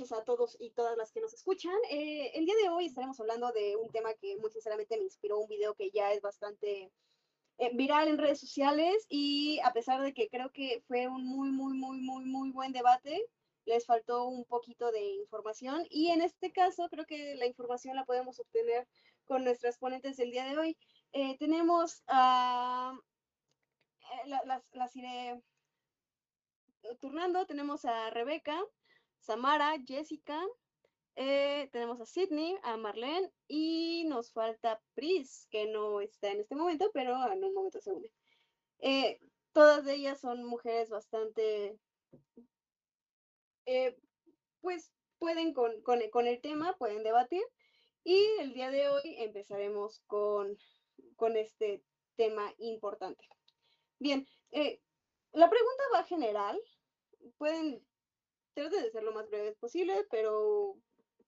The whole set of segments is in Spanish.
a todos y todas las que nos escuchan. Eh, el día de hoy estaremos hablando de un tema que muy sinceramente me inspiró un video que ya es bastante eh, viral en redes sociales y a pesar de que creo que fue un muy, muy, muy, muy, muy buen debate, les faltó un poquito de información y en este caso creo que la información la podemos obtener con nuestras ponentes del día de hoy. Eh, tenemos a... las, las iré turnando, tenemos a Rebeca, Samara, Jessica, eh, tenemos a Sydney, a Marlene y nos falta Pris, que no está en este momento, pero en un momento se une. Eh, todas ellas son mujeres bastante, eh, pues pueden con, con, el tema, pueden debatir. Y el día de hoy empezaremos con, con este tema importante. Bien, la pregunta va general. Pueden traten de ser lo más breves posible, pero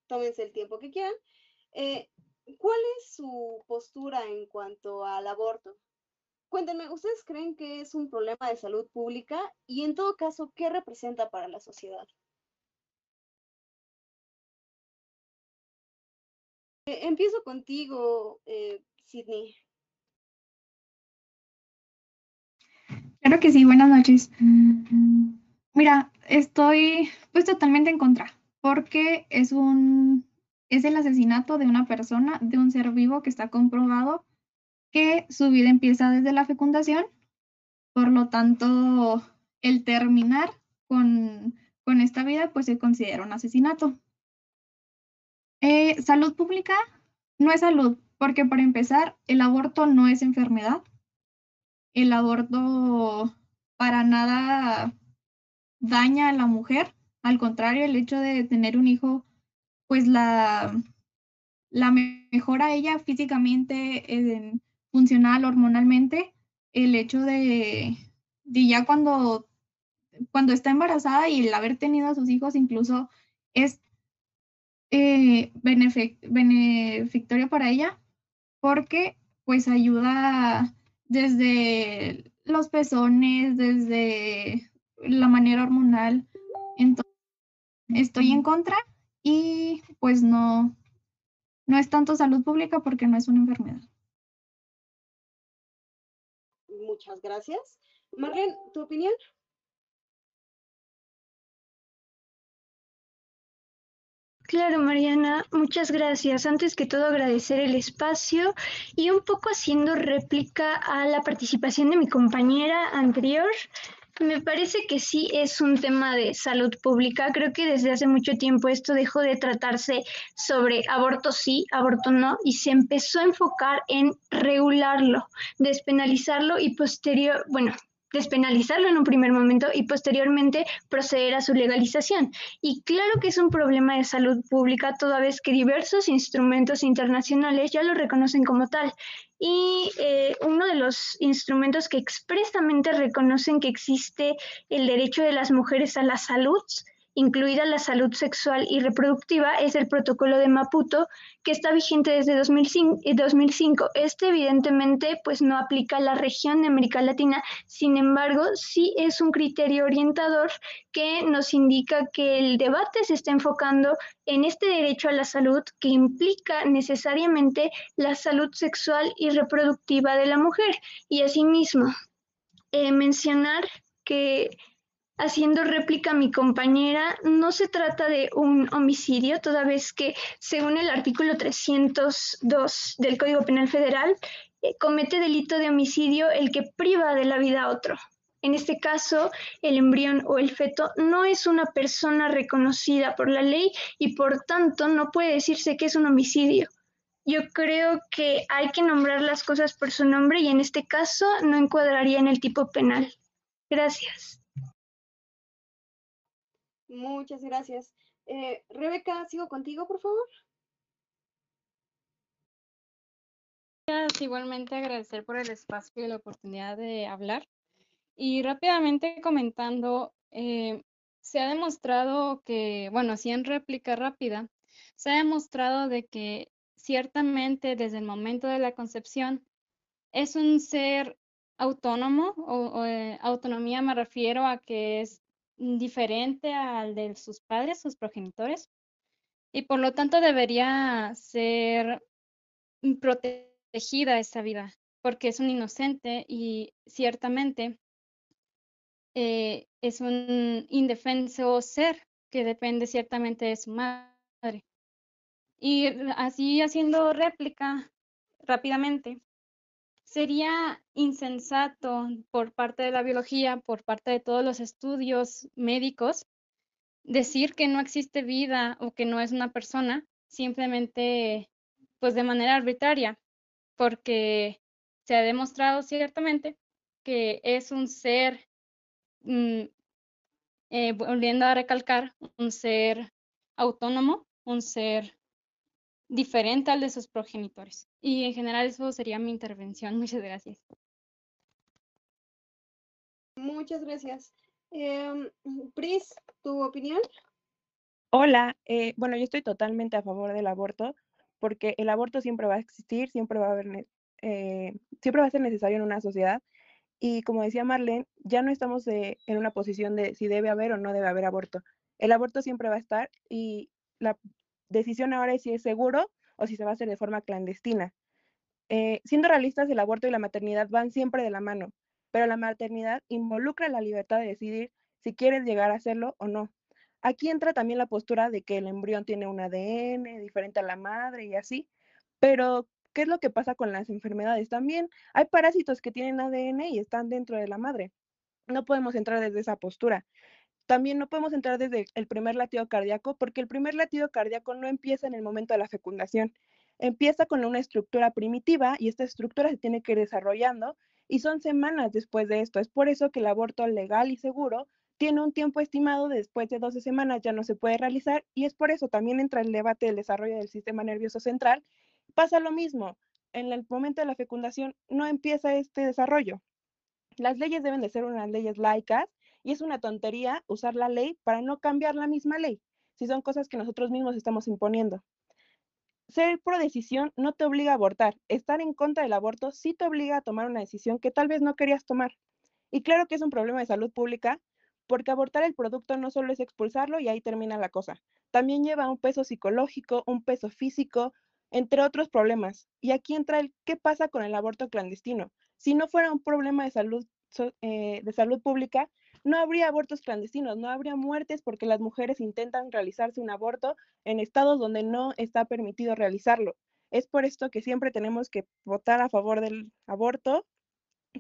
tómense el tiempo que quieran. Eh, ¿Cuál es su postura en cuanto al aborto? Cuéntenme, ¿ustedes creen que es un problema de salud pública? Y en todo caso, ¿qué representa para la sociedad? Eh, empiezo contigo, eh, Sidney. Claro que sí, buenas noches. Mira, estoy pues totalmente en contra, porque es un es el asesinato de una persona, de un ser vivo que está comprobado que su vida empieza desde la fecundación. Por lo tanto, el terminar con, con esta vida pues se considera un asesinato. Eh, salud pública no es salud, porque para empezar, el aborto no es enfermedad. El aborto para nada daña a la mujer. Al contrario, el hecho de tener un hijo, pues la, la mejora ella físicamente, funcional, hormonalmente. El hecho de, ya cuando, cuando está embarazada y el haber tenido a sus hijos incluso es eh, para ella porque pues ayuda desde los pezones, desde la manera hormonal. Entonces, estoy en contra y pues no, no es tanto salud pública porque no es una enfermedad. Muchas gracias. Marlene, ¿tu opinión? Claro, Mariana, muchas gracias. Antes que todo, agradecer el espacio y un poco haciendo réplica a la participación de mi compañera anterior. Me parece que sí es un tema de salud pública. Creo que desde hace mucho tiempo esto dejó de tratarse sobre aborto sí, aborto no, y se empezó a enfocar en regularlo, despenalizarlo y posterior, bueno, despenalizarlo en un primer momento y posteriormente proceder a su legalización. Y claro que es un problema de salud pública toda vez que diversos instrumentos internacionales ya lo reconocen como tal. Y eh, uno de los instrumentos que expresamente reconocen que existe el derecho de las mujeres a la salud incluida la salud sexual y reproductiva, es el protocolo de Maputo, que está vigente desde 2005. Eh, este evidentemente pues no aplica a la región de América Latina, sin embargo sí es un criterio orientador que nos indica que el debate se está enfocando en este derecho a la salud que implica necesariamente la salud sexual y reproductiva de la mujer. Y asimismo, eh, mencionar que haciendo réplica a mi compañera, no se trata de un homicidio, toda vez que, según el artículo 302 del Código Penal Federal, eh, comete delito de homicidio el que priva de la vida a otro. En este caso, el embrión o el feto no es una persona reconocida por la ley y por tanto no puede decirse que es un homicidio. Yo creo que hay que nombrar las cosas por su nombre y en este caso no encuadraría en el tipo penal. Gracias. Muchas gracias. Eh, Rebeca, sigo contigo, por favor. Gracias, igualmente agradecer por el espacio y la oportunidad de hablar. Y rápidamente comentando, eh, se ha demostrado que, bueno, si en réplica rápida, se ha demostrado de que ciertamente desde el momento de la concepción es un ser autónomo o, eh, autonomía me refiero a que es diferente al de sus padres, sus progenitores, y por lo tanto debería ser protegida esa vida, porque es un inocente y ciertamente eh, es un indefenso ser que depende ciertamente de su madre. Y así haciendo réplica rápidamente, sería insensato por parte de la biología, por parte de todos los estudios médicos, decir que no existe vida o que no es una persona simplemente pues de manera arbitraria, porque se ha demostrado ciertamente que es un ser, mm, eh, volviendo a recalcar, un ser autónomo, un ser diferente al de sus progenitores. Y en general eso sería mi intervención. Muchas gracias. Muchas gracias. Eh, Pris, ¿tu opinión? Hola, eh, bueno, yo estoy totalmente a favor del aborto porque el aborto siempre va a existir, siempre va a haber, eh, siempre va a ser necesario en una sociedad. Y como decía Marlene, ya no estamos en una posición de si debe haber o no debe haber aborto. El aborto siempre va a estar y la decisión ahora es si es seguro o si se va a hacer de forma clandestina. Eh, siendo realistas, el aborto y la maternidad van siempre de la mano, pero la maternidad involucra la libertad de decidir si quieres llegar a hacerlo o no. Aquí entra también la postura de que el embrión tiene un ADN diferente a la madre y así, pero ¿qué es lo que pasa con las enfermedades? También hay parásitos que tienen ADN y están dentro de la madre. No podemos entrar desde esa postura. También no podemos entrar desde el primer latido cardíaco porque el primer latido cardíaco no empieza en el momento de la fecundación. Empieza con una estructura primitiva y esta estructura se tiene que ir desarrollando y son semanas después de esto. Es por eso que el aborto legal y seguro tiene un tiempo estimado después de 12 semanas ya no se puede realizar y es por eso también entra el debate del desarrollo del sistema nervioso central. Pasa lo mismo, en el momento de la fecundación no empieza este desarrollo. Las leyes deben de ser unas leyes laicas y es una tontería usar la ley para no cambiar la misma ley, si son cosas que nosotros mismos estamos imponiendo. Ser pro decisión no te obliga a abortar. Estar en contra del aborto sí te obliga a tomar una decisión que tal vez no querías tomar. Y claro que es un problema de salud pública, porque abortar el producto no solo es expulsarlo y ahí termina la cosa. También lleva un peso psicológico, un peso físico, entre otros problemas. Y aquí entra el qué pasa con el aborto clandestino. Si no fuera un problema de salud, eh, de salud pública, no habría abortos clandestinos, no habría muertes porque las mujeres intentan realizarse un aborto en estados donde no está permitido realizarlo. Es por esto que siempre tenemos que votar a favor del aborto,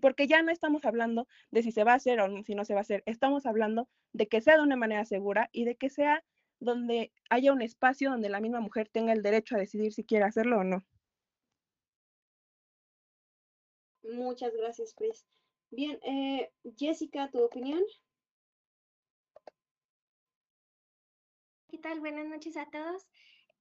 porque ya no estamos hablando de si se va a hacer o si no se va a hacer, estamos hablando de que sea de una manera segura y de que sea donde haya un espacio donde la misma mujer tenga el derecho a decidir si quiere hacerlo o no. Muchas gracias, Chris. Bien, eh, Jessica, ¿tu opinión? ¿Qué tal? Buenas noches a todos.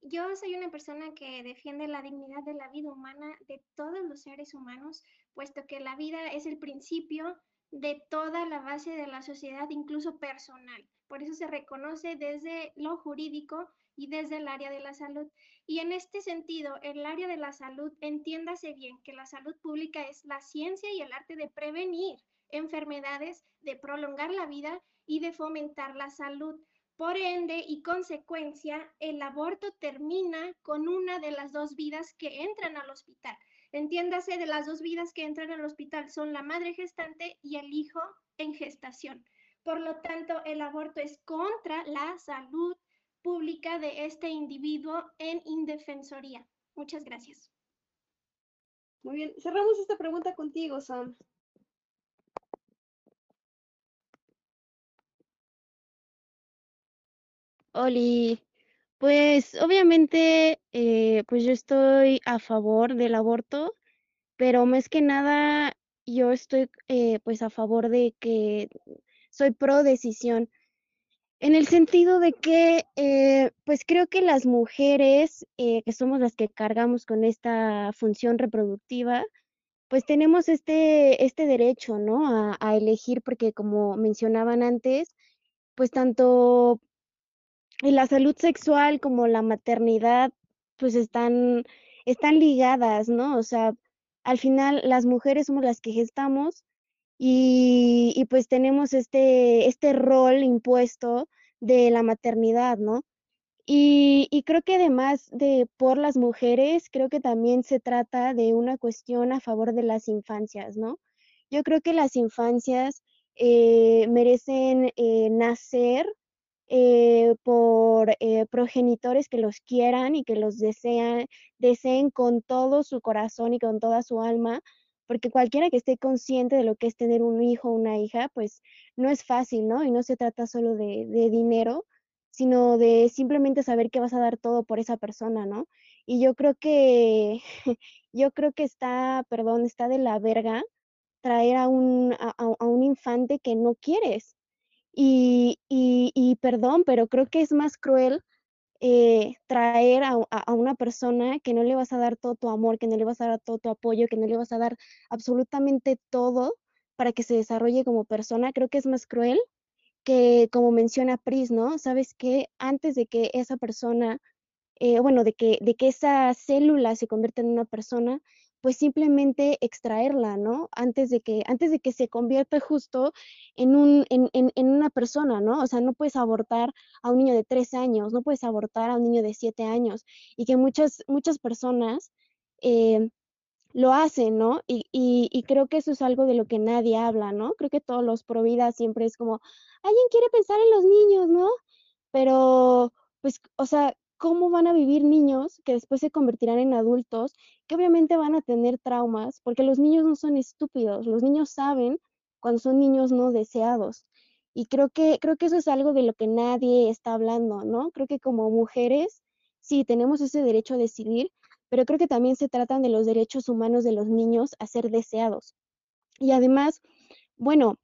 Yo soy una persona que defiende la dignidad de la vida humana de todos los seres humanos, puesto que la vida es el principio de toda la base de la sociedad, incluso personal. Por eso se reconoce desde lo jurídico y desde el área de la salud. Y en este sentido, el área de la salud, entiéndase bien que la salud pública es la ciencia y el arte de prevenir enfermedades, de prolongar la vida y de fomentar la salud. Por ende y consecuencia, el aborto termina con una de las dos vidas que entran al hospital. Entiéndase de las dos vidas que entran al hospital son la madre gestante y el hijo en gestación. Por lo tanto, el aborto es contra la salud pública de este individuo en indefensoría. Muchas gracias. Muy bien, cerramos esta pregunta contigo, Sam. Oli, pues obviamente, eh, pues yo estoy a favor del aborto, pero más que nada yo estoy eh, pues a favor de que soy pro decisión en el sentido de que, eh, pues creo que las mujeres, eh, que somos las que cargamos con esta función reproductiva, pues tenemos este, este derecho, ¿no? A, a elegir, porque como mencionaban antes, pues tanto la salud sexual como la maternidad, pues están, están ligadas, ¿no? O sea, al final las mujeres somos las que gestamos y, pues tenemos este, este rol impuesto de la maternidad, ¿no? Y, y, creo que además de por las mujeres, creo que también se trata de una cuestión a favor de las infancias, ¿no? Yo creo que las infancias eh, merecen eh, nacer eh, por progenitores que los quieran y que los desean, deseen con todo su corazón y con toda su alma, porque cualquiera que esté consciente de lo que es tener un hijo o una hija, pues no es fácil, ¿no? Y no se trata solo de, de dinero, sino de simplemente saber que vas a dar todo por esa persona, ¿no? Y yo creo que, yo creo que está, perdón, está de la verga traer a un, a, a un infante que no quieres. Y, y, y, perdón, pero creo que es más cruel eh, traer a, a, una persona que no le vas a dar todo tu amor, que no le vas a dar todo tu apoyo, que no le vas a dar absolutamente todo para que se desarrolle como persona. Creo que es más cruel que, como menciona Pris, ¿no? Sabes que antes de que esa persona, eh, bueno, de que, de que esa célula se convierta en una persona, pues simplemente extraerla, ¿no? Antes de que, antes de que se convierta justo en, un, en, en, en, una persona, ¿no? O sea, no puedes abortar a un niño de tres años, no puedes abortar a un niño de siete años, y que muchas, muchas personas eh, lo hacen, ¿no? Y, y, y, creo que eso es algo de lo que nadie habla, ¿no? Creo que todos los pro vida siempre es como, alguien quiere pensar en los niños, ¿no? Pero, pues, o sea, cómo van a vivir niños que después se convertirán en adultos, que obviamente van a tener traumas, porque los niños no son estúpidos, los niños saben cuando son niños no deseados. Y creo que, creo que eso es algo de lo que nadie está hablando, ¿no? Creo que como mujeres, sí, tenemos ese derecho a decidir, pero creo que también se tratan de los derechos humanos de los niños a ser deseados. Y además, bueno,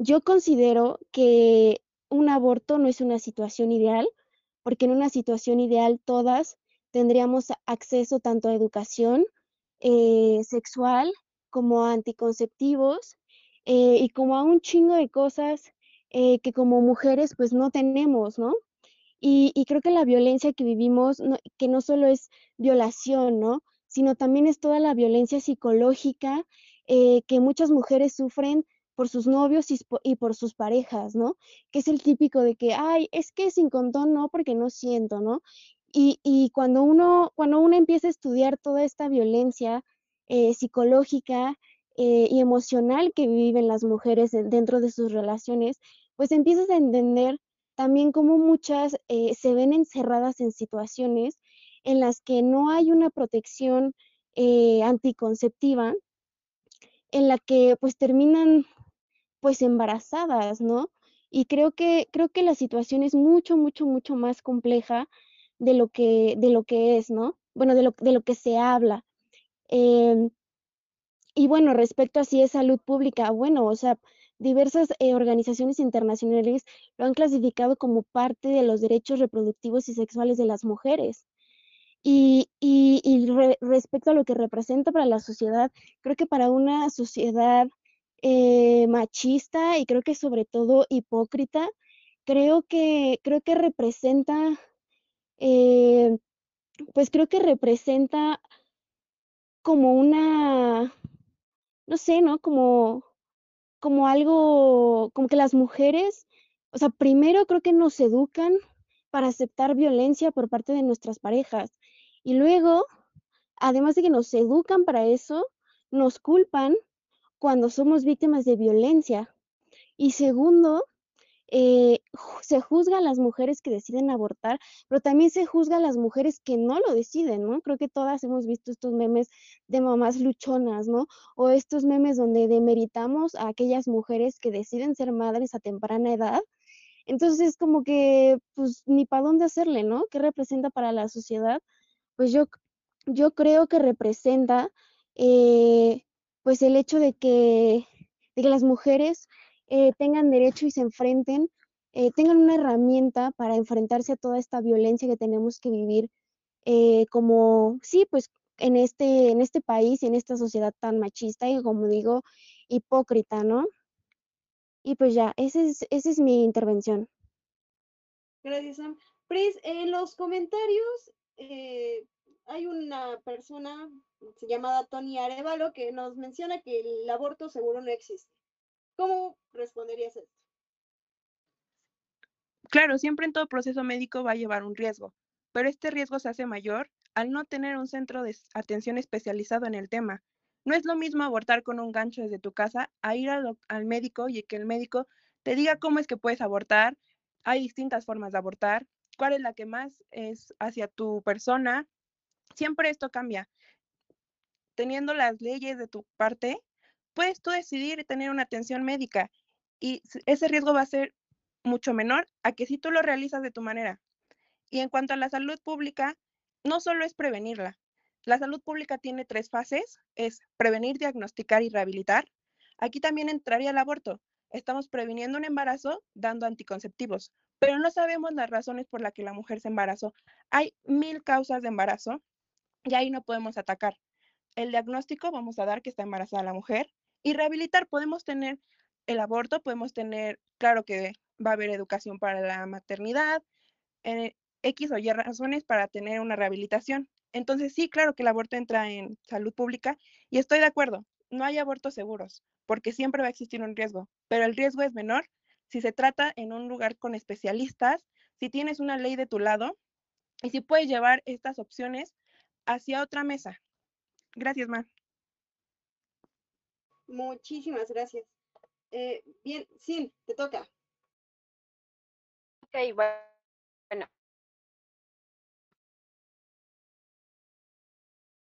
yo considero que un aborto no es una situación ideal, porque en una situación ideal todas tendríamos acceso tanto a educación eh, sexual como a anticonceptivos eh, y como a un chingo de cosas eh, que como mujeres pues no tenemos, ¿no? Y, y creo que la violencia que vivimos, que no solo es violación, ¿no? Sino también es toda la violencia psicológica que muchas mujeres sufren por sus novios y, y, por sus parejas, ¿no? Que es el típico de que, ay, es que sin condón no, porque no siento, ¿no? Y, y cuando, uno, cuando uno empieza a estudiar toda esta violencia eh, psicológica eh, y emocional que viven las mujeres dentro de sus relaciones, pues empiezas a entender también cómo muchas eh, se ven encerradas en situaciones en las que no hay una protección anticonceptiva, en la que pues terminan pues embarazadas, ¿no? Y creo que, creo que la situación es mucho, mucho, mucho más compleja de lo que, de lo que es, ¿no? Bueno, de lo, de lo que se habla. Eh, y bueno, respecto a si es salud pública, bueno, o sea, diversas eh, organizaciones internacionales lo han clasificado como parte de los derechos reproductivos y sexuales de las mujeres. Y, y, y re, respecto a lo que representa para la sociedad, creo que para una sociedad eh, machista y creo que sobre todo hipócrita, creo que, creo que representa, eh, pues creo que representa como una, no sé, ¿no? Como, como algo, como que las mujeres, o sea, primero creo que nos educan para aceptar violencia por parte de nuestras parejas y luego, además de que nos educan para eso, nos culpan cuando somos víctimas de violencia. Y segundo, eh, se juzga a las mujeres que deciden abortar, pero también se juzga a las mujeres que no lo deciden, ¿no? Creo que todas hemos visto estos memes de mamás luchonas, ¿no? O estos memes donde demeritamos a aquellas mujeres que deciden ser madres a temprana edad. Entonces es como que, pues, ni para dónde hacerle, ¿no? ¿Qué representa para la sociedad? Pues yo, yo creo que representa, eh, pues, el hecho de que, de que las mujeres eh, tengan derecho y se enfrenten, eh, tengan una herramienta para enfrentarse a toda esta violencia que tenemos que vivir eh, como, sí, pues en este, en este país y en esta sociedad tan machista y como digo, hipócrita, ¿no? Y pues ya, esa es, es mi intervención. Gracias, Sam. Pris, en los comentarios, eh, hay una persona llamada Tony Arevalo que nos menciona que el aborto seguro no existe. ¿Cómo responderías esto? Claro, siempre en todo proceso médico va a llevar un riesgo, pero este riesgo se hace mayor al no tener un centro de atención especializado en el tema. No es lo mismo abortar con un gancho desde tu casa a ir al, al médico y que el médico te diga cómo es que puedes abortar. Hay distintas formas de abortar, cuál es la que más es hacia tu persona. Siempre esto cambia. Teniendo las leyes de tu parte, puedes tú decidir tener una atención médica y ese riesgo va a ser mucho menor a que si tú lo realizas de tu manera. Y en cuanto a la salud pública, no solo es prevenirla. La salud pública tiene tres fases, es prevenir, diagnosticar y rehabilitar. Aquí también entraría el aborto. Estamos previniendo un embarazo dando anticonceptivos, pero no sabemos las razones por las que la mujer se embarazó. Hay mil causas de embarazo y ahí no podemos atacar. El diagnóstico vamos a dar que está embarazada la mujer y rehabilitar podemos tener el aborto, podemos tener, claro que va a haber educación para la maternidad, eh, X o Y razones para tener una rehabilitación. Entonces, sí, claro que el aborto entra en salud pública y estoy de acuerdo, no hay abortos seguros porque siempre va a existir un riesgo, pero el riesgo es menor si se trata en un lugar con especialistas, si tienes una ley de tu lado y si puedes llevar estas opciones hacia otra mesa. Gracias, Ma. Muchísimas gracias. Eh, bien, sí, te toca. Ok, bueno.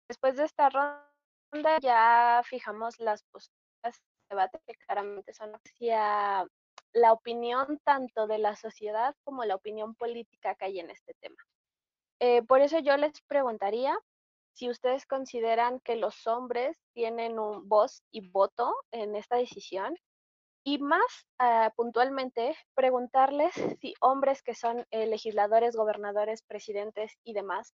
Después de esta ronda ya fijamos las posturas de debate que claramente son hacia la opinión tanto de la sociedad como la opinión política que hay en este tema. Eh, por eso yo les preguntaría si ustedes consideran que los hombres tienen un voz y voto en esta decisión y más ah, puntualmente preguntarles si hombres que son eh, legisladores, gobernadores, presidentes y demás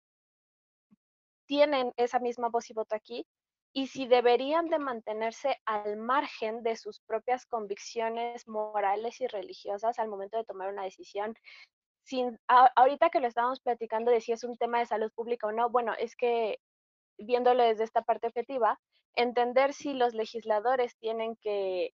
tienen esa misma voz y voto aquí y si deberían de mantenerse al margen de sus propias convicciones morales y religiosas al momento de tomar una decisión. Sin, ahorita que lo estábamos platicando de si es un tema de salud pública o no, bueno, es que viéndolo desde esta parte objetiva, entender si los legisladores tienen que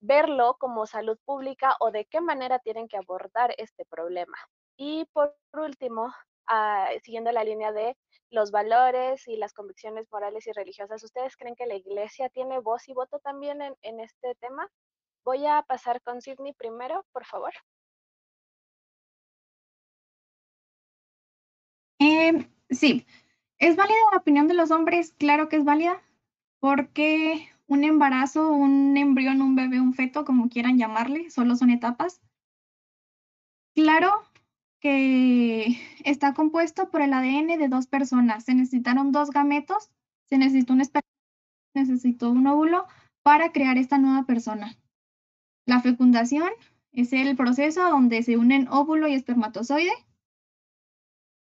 verlo como salud pública o de qué manera tienen que abordar este problema. Y por último, ah, siguiendo la línea de los valores y las convicciones morales y religiosas. ¿Ustedes creen que la iglesia tiene voz y voto también en, este tema? Voy a pasar con Sidney primero, por favor. Em, sí, ¿es válida la opinión de los hombres? Claro que es válida, porque un embarazo, un embrión, un bebé, un feto, como quieran llamarle, solo son etapas. Claro que está compuesto por el ADN de dos personas. Se necesitaron dos gametos, se necesitó un necesitó un óvulo para crear esta nueva persona. La fecundación es el proceso donde se unen óvulo y espermatozoide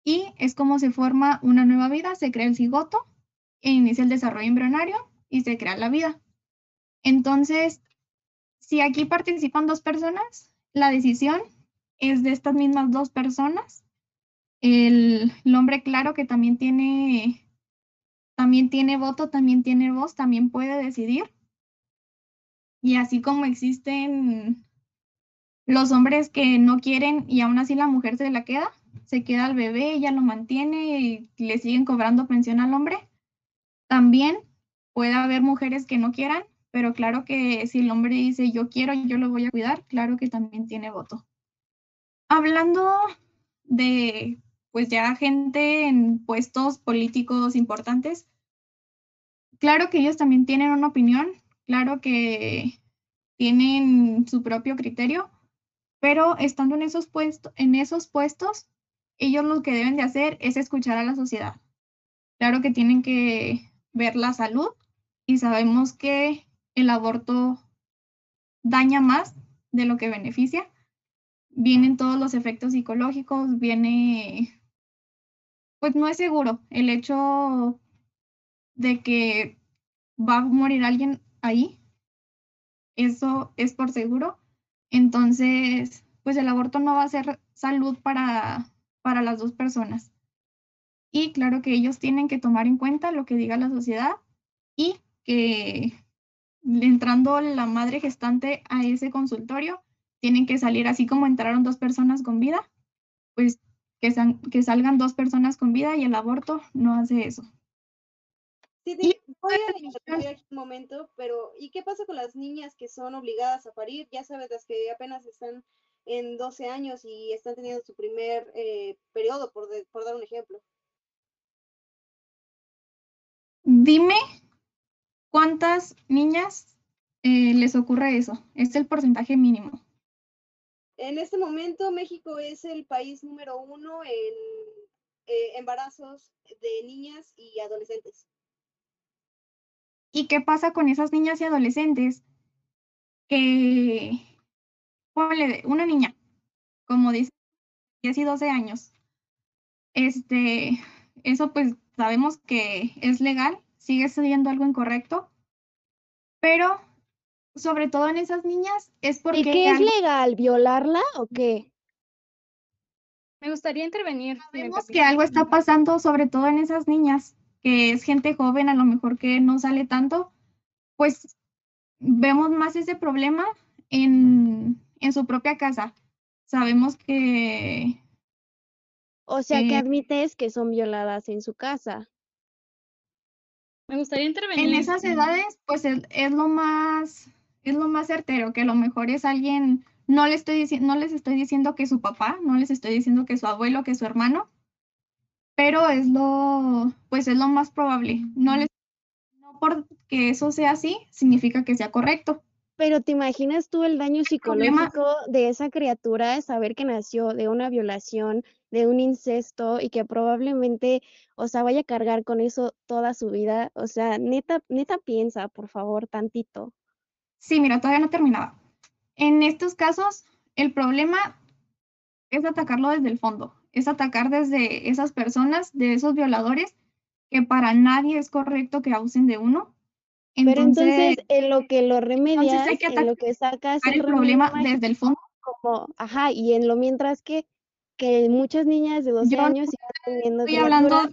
y es como se forma una nueva vida, se crea el cigoto e inicia el desarrollo embrionario y se crea la vida. Entonces, si aquí participan dos personas, la decisión es de estas mismas dos personas. El, hombre, claro que también tiene, también tiene voto, también tiene voz, también puede decidir. Y así como existen los hombres que no quieren y aún así la mujer se la queda, se queda al bebé, ella lo mantiene y le siguen cobrando pensión al hombre. También puede haber mujeres que no quieran, pero claro que si el hombre dice yo quiero, yo lo voy a cuidar, claro que también tiene voto. Hablando de, pues ya gente en puestos políticos importantes, claro que ellos también tienen una opinión, claro que tienen su propio criterio, pero estando en esos, puestos, en esos puestos, ellos lo que deben de hacer es escuchar a la sociedad. Claro que tienen que ver la salud y sabemos que el aborto daña más de lo que beneficia, vienen todos los efectos psicológicos, viene, pues no es seguro el hecho de que va a morir alguien ahí, eso es por seguro. Entonces, pues el aborto no va a ser salud para, para las dos personas. y claro que ellos tienen que tomar en cuenta lo que diga la sociedad y que entrando la madre gestante a ese consultorio, tienen que salir así como entraron dos personas con vida, pues que, que salgan dos personas con vida y el aborto no hace eso. Sí, sí, voy a aquí un momento, pero ¿y qué pasa con las niñas que son obligadas a parir? Ya sabes, las que apenas están en 12 años y están teniendo su primer eh, periodo, por, por dar un ejemplo. Dime cuántas niñas eh, les ocurre eso. Es el porcentaje mínimo. En este momento México es el país número uno en eh, embarazos de niñas y adolescentes. ¿Y qué pasa con esas niñas y adolescentes que, ponle, una niña, como dice, 10 y 12 años, este, eso pues sabemos que es legal, sigue siendo algo incorrecto, pero sobre todo en esas niñas es porque... ¿Y qué es legal? ¿Violarla o qué? Me gustaría intervenir. Sabemos que algo está pasando sobre todo en esas niñas que es gente joven, a lo mejor que no sale tanto, pues vemos más ese problema en, en su propia casa. Sabemos que... O sea, que admites que son violadas en su casa. Me gustaría intervenir. En esas edades, pues es, es, lo más, es lo más certero, que a lo mejor es alguien, no, le estoy no les estoy diciendo que su papá, no les estoy diciendo que su abuelo, que su hermano, pero es lo, pues es lo más probable. No, les, no porque eso sea así, significa que sea correcto. Pero ¿te imaginas tú el daño psicológico de esa criatura, saber que nació de una violación, de un incesto y que probablemente, o sea, vaya a cargar con eso toda su vida? O sea, neta, neta piensa, por favor, tantito. Sí, mira, todavía no terminaba. En estos casos, el problema es atacarlo desde el fondo es atacar desde esas personas, de esos violadores, que para nadie es correcto que abusen de uno. Pero entonces, en lo que lo remedias, en lo que sacas el problema desde el fondo. Como, ajá, y en lo mientras que, que muchas niñas de 12 años siguen teniendo Estoy hablando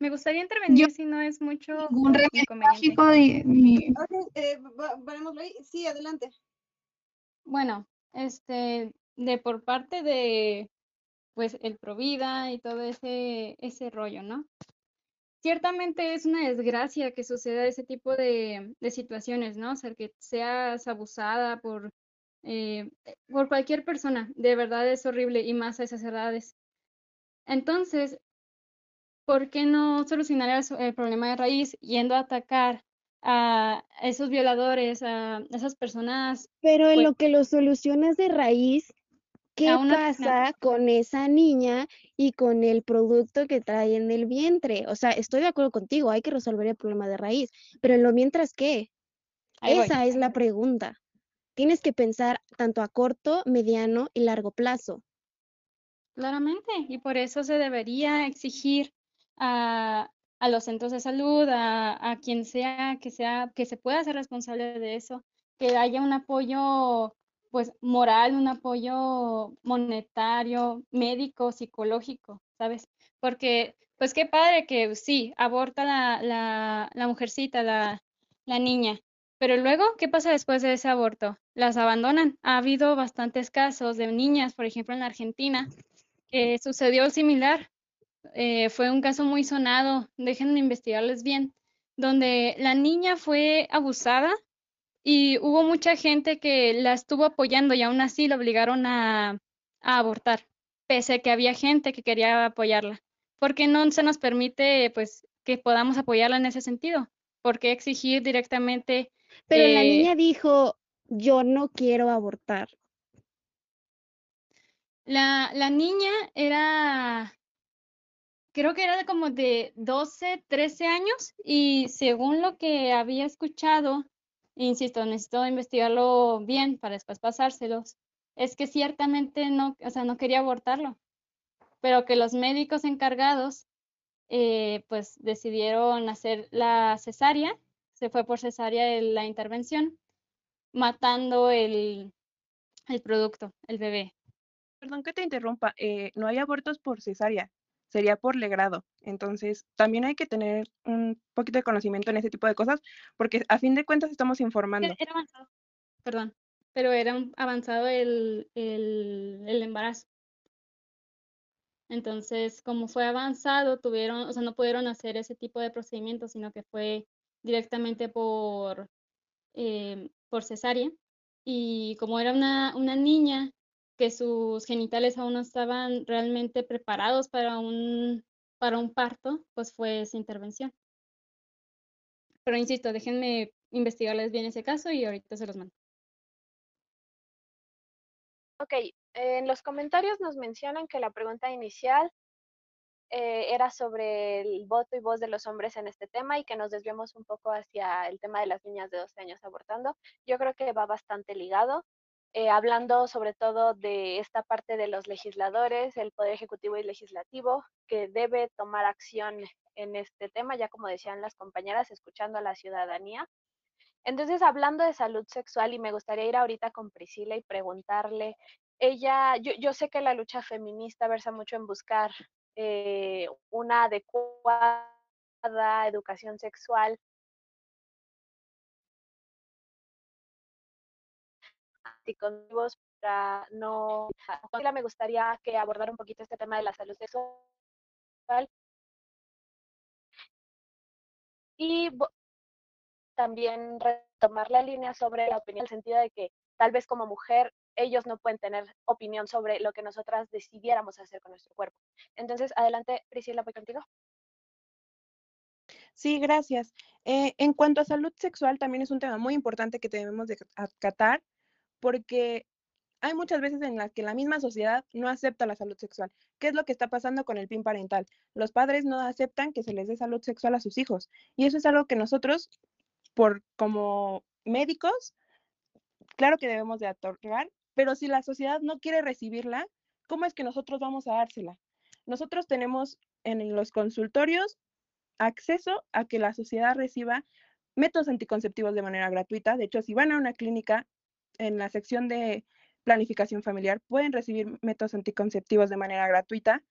Me gustaría intervenir si no es mucho. Un remedio mágico de. Mi... eh, sí, adelante. Bueno, este, de por parte de, pues, el Provida y todo ese, ese rollo, ¿no? Ciertamente es una desgracia que suceda ese tipo de, de situaciones, ¿no? O sea, que seas abusada por, eh, por cualquier persona, de verdad es horrible y más a esas edades. Entonces, ¿por qué no solucionar el problema de raíz yendo a atacar a esos violadores, a esas personas. Pero en pues lo que lo solucionas de raíz, ¿qué pasa con esa niña y con el producto que trae en el vientre? O sea, estoy de acuerdo contigo, hay que resolver el problema de raíz, pero en lo mientras, ¿qué? Esa es la pregunta. Tienes que pensar tanto a corto, mediano y largo plazo. Claramente, y por eso se debería exigir a, a los centros de salud, a, quien sea que sea, que se pueda ser responsable de eso, que haya un apoyo pues moral, un apoyo monetario, médico, psicológico, ¿sabes? Porque, pues qué padre que sí, aborta la, la, la mujercita, la, la niña, pero luego, ¿qué pasa después de ese aborto? Las abandonan. Ha habido bastantes casos de niñas, por ejemplo, en Argentina, que sucedió similar. Eh, fue un caso muy sonado, déjenme investigarles bien, donde la niña fue abusada y hubo mucha gente que la estuvo apoyando y aún así la obligaron a, a abortar, pese a que había gente que quería apoyarla. ¿Por qué no se nos permite pues que podamos apoyarla en ese sentido? ¿Por qué exigir directamente? Pero la niña dijo, yo no quiero abortar. La, la niña era creo que era de como de 12, 13 años y según lo que había escuchado, insisto, necesito investigarlo bien para después pasárselos, es que ciertamente no, o sea, no quería abortarlo, pero que los médicos encargados eh, pues decidieron hacer la cesárea, se fue por cesárea la intervención, matando el, el producto, el bebé. Perdón que te interrumpa, eh, no hay abortos por cesárea, sería por legrado. Entonces, también hay que tener un poquito de conocimiento en ese tipo de cosas, porque a fin de cuentas estamos informando. Era avanzado, perdón, pero era avanzado el, el, el embarazo. Entonces, como fue avanzado, tuvieron, o sea, no pudieron hacer ese tipo de procedimientos, sino que fue directamente por, eh, por cesárea. Y como era una, una niña que sus genitales aún no estaban realmente preparados para un, parto, pues fue esa intervención. Pero insisto, déjenme investigarles bien ese caso y ahorita se los mando. Ok, en los comentarios nos mencionan que la pregunta inicial eh, era sobre el voto y voz de los hombres en este tema y que nos desviamos un poco hacia el tema de las niñas de 12 años abortando. Yo creo que va bastante ligado, eh, hablando sobre todo de esta parte de los legisladores, el Poder Ejecutivo y Legislativo, que debe tomar acción en este tema, ya como decían las compañeras, escuchando a la ciudadanía. Entonces, hablando de salud sexual, y me gustaría ir ahorita con Priscila y preguntarle, ella, yo, yo sé que la lucha feminista versa mucho en buscar eh, una adecuada educación sexual anticonceptivos para no me gustaría que abordara un poquito este tema de la salud sexual y también retomar la línea sobre la opinión, en el sentido de que tal vez como mujer ellos no pueden tener opinión sobre lo que nosotras decidiéramos hacer con nuestro cuerpo. Entonces, adelante, Priscila, voy contigo. Sí, gracias. Eh, en cuanto a salud sexual, también es un tema muy importante que debemos de acatar porque hay muchas veces en las que la misma sociedad no acepta la salud sexual. ¿Qué es lo que está pasando con el PIN parental? Los padres no aceptan que se les dé salud sexual a sus hijos. Y eso es algo que nosotros por como médicos, claro que debemos de otorgar, pero si la sociedad no quiere recibirla, ¿cómo es que nosotros vamos a dársela? Nosotros tenemos en los consultorios acceso a que la sociedad reciba métodos anticonceptivos de manera gratuita. De hecho, si van a una clínica en la sección de planificación familiar, pueden recibir métodos anticonceptivos de manera gratuita.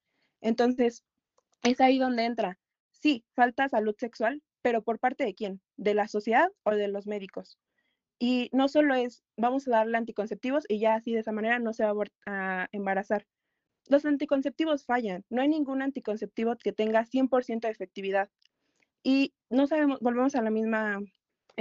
Entonces, es ahí donde entra. Sí, falta salud sexual, pero ¿por parte de quién? ¿De la sociedad o de los médicos? Y no solo es, vamos a darle anticonceptivos y ya así de esa manera no se va a embarazar. Los anticonceptivos fallan. No hay ningún anticonceptivo que tenga 100% de efectividad. Y no sabemos, volvemos a la misma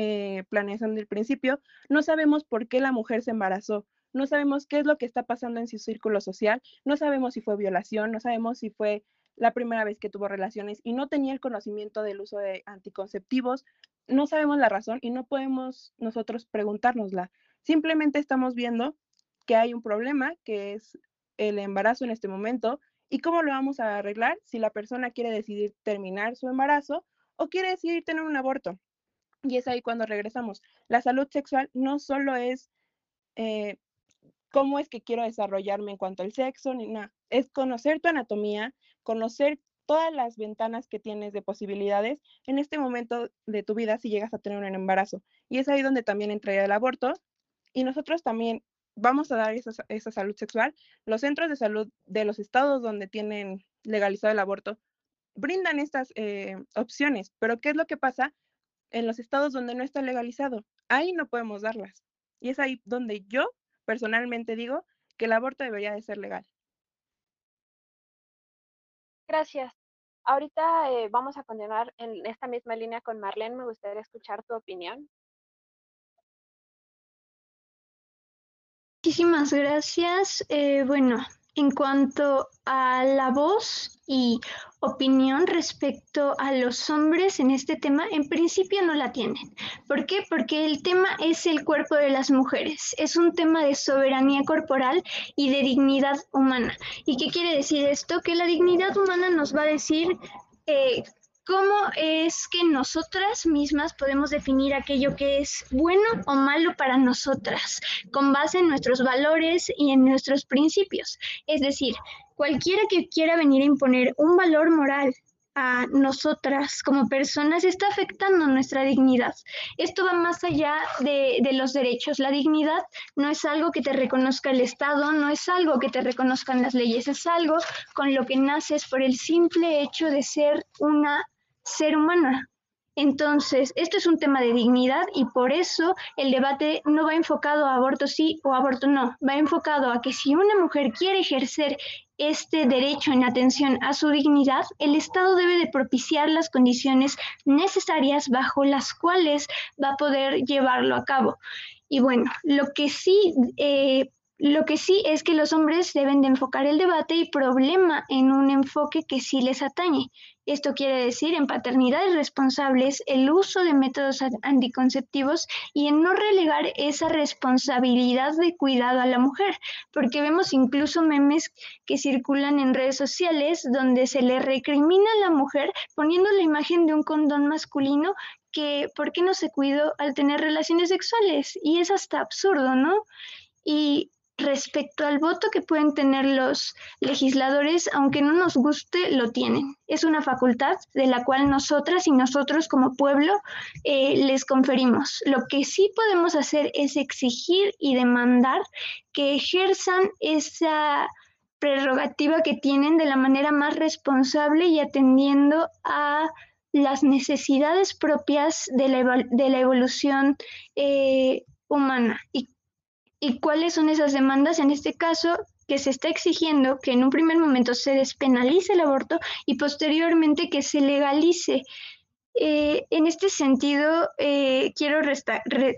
eh, planeación del principio, no sabemos por qué la mujer se embarazó. No sabemos qué es lo que está pasando en su círculo social, no sabemos si fue violación, no sabemos si fue la primera vez que tuvo relaciones y no tenía el conocimiento del uso de anticonceptivos, no sabemos la razón y no podemos nosotros preguntárnosla. Simplemente estamos viendo que hay un problema, que es el embarazo en este momento, y cómo lo vamos a arreglar si la persona quiere decidir terminar su embarazo o quiere decidir tener un aborto. Y es ahí cuando regresamos. La salud sexual no solo es eh, cómo es que quiero desarrollarme en cuanto al sexo, ni nada. Es conocer tu anatomía, conocer todas las ventanas que tienes de posibilidades en este momento de tu vida si llegas a tener un embarazo. Y es ahí donde también entraría el aborto. Y nosotros también vamos a dar esa, salud sexual. Los centros de salud de los estados donde tienen legalizado el aborto brindan estas eh, opciones. Pero ¿qué es lo que pasa en los estados donde no está legalizado? Ahí no podemos darlas. Y es ahí donde yo personalmente digo que el aborto debería de ser legal. Gracias. Ahorita eh, vamos a continuar en esta misma línea con Marlene. Me gustaría escuchar tu opinión. Muchísimas gracias. Eh, bueno, en cuanto a la voz y opinión respecto a los hombres en este tema, en principio no la tienen. ¿Por qué? Porque el tema es el cuerpo de las mujeres. Es un tema de soberanía corporal y de dignidad humana. ¿Y qué quiere decir esto? Que la dignidad humana nos va a decir eh, cómo es que nosotras mismas podemos definir aquello que es bueno o malo para nosotras, con base en nuestros valores y en nuestros principios. Es decir, cualquiera que quiera venir a imponer un valor moral a nosotras como personas está afectando nuestra dignidad. Esto va más allá de, los derechos. La dignidad no es algo que te reconozca el Estado, no es algo que te reconozcan las leyes, es algo con lo que naces por el simple hecho de ser una ser humana. Entonces, esto es un tema de dignidad y por eso el debate no va enfocado a aborto sí o aborto no, va enfocado a que si una mujer quiere ejercer este derecho en atención a su dignidad, el Estado debe de propiciar las condiciones necesarias bajo las cuales va a poder llevarlo a cabo. Y bueno, lo que sí eh, lo que sí es que los hombres deben de enfocar el debate y problema en un enfoque que sí les atañe. Esto quiere decir en paternidades responsables, el uso de métodos anticonceptivos y en no relegar esa responsabilidad de cuidado a la mujer, porque vemos incluso memes que circulan en redes sociales donde se le recrimina a la mujer poniendo la imagen de un condón masculino que por qué no se cuidó al tener relaciones sexuales y es hasta absurdo, ¿no? Y Respecto al voto que pueden tener los legisladores, aunque no nos guste, lo tienen. Es una facultad de la cual nosotras y nosotros como pueblo eh, les conferimos. Lo que sí podemos hacer es exigir y demandar que ejerzan esa prerrogativa que tienen de la manera más responsable y atendiendo a las necesidades propias de la, de la evolución eh, humana ¿Y cuáles son esas demandas? En este caso, que se está exigiendo que en un primer momento se despenalice el aborto y posteriormente que se legalice. Eh, en este sentido, eh, quiero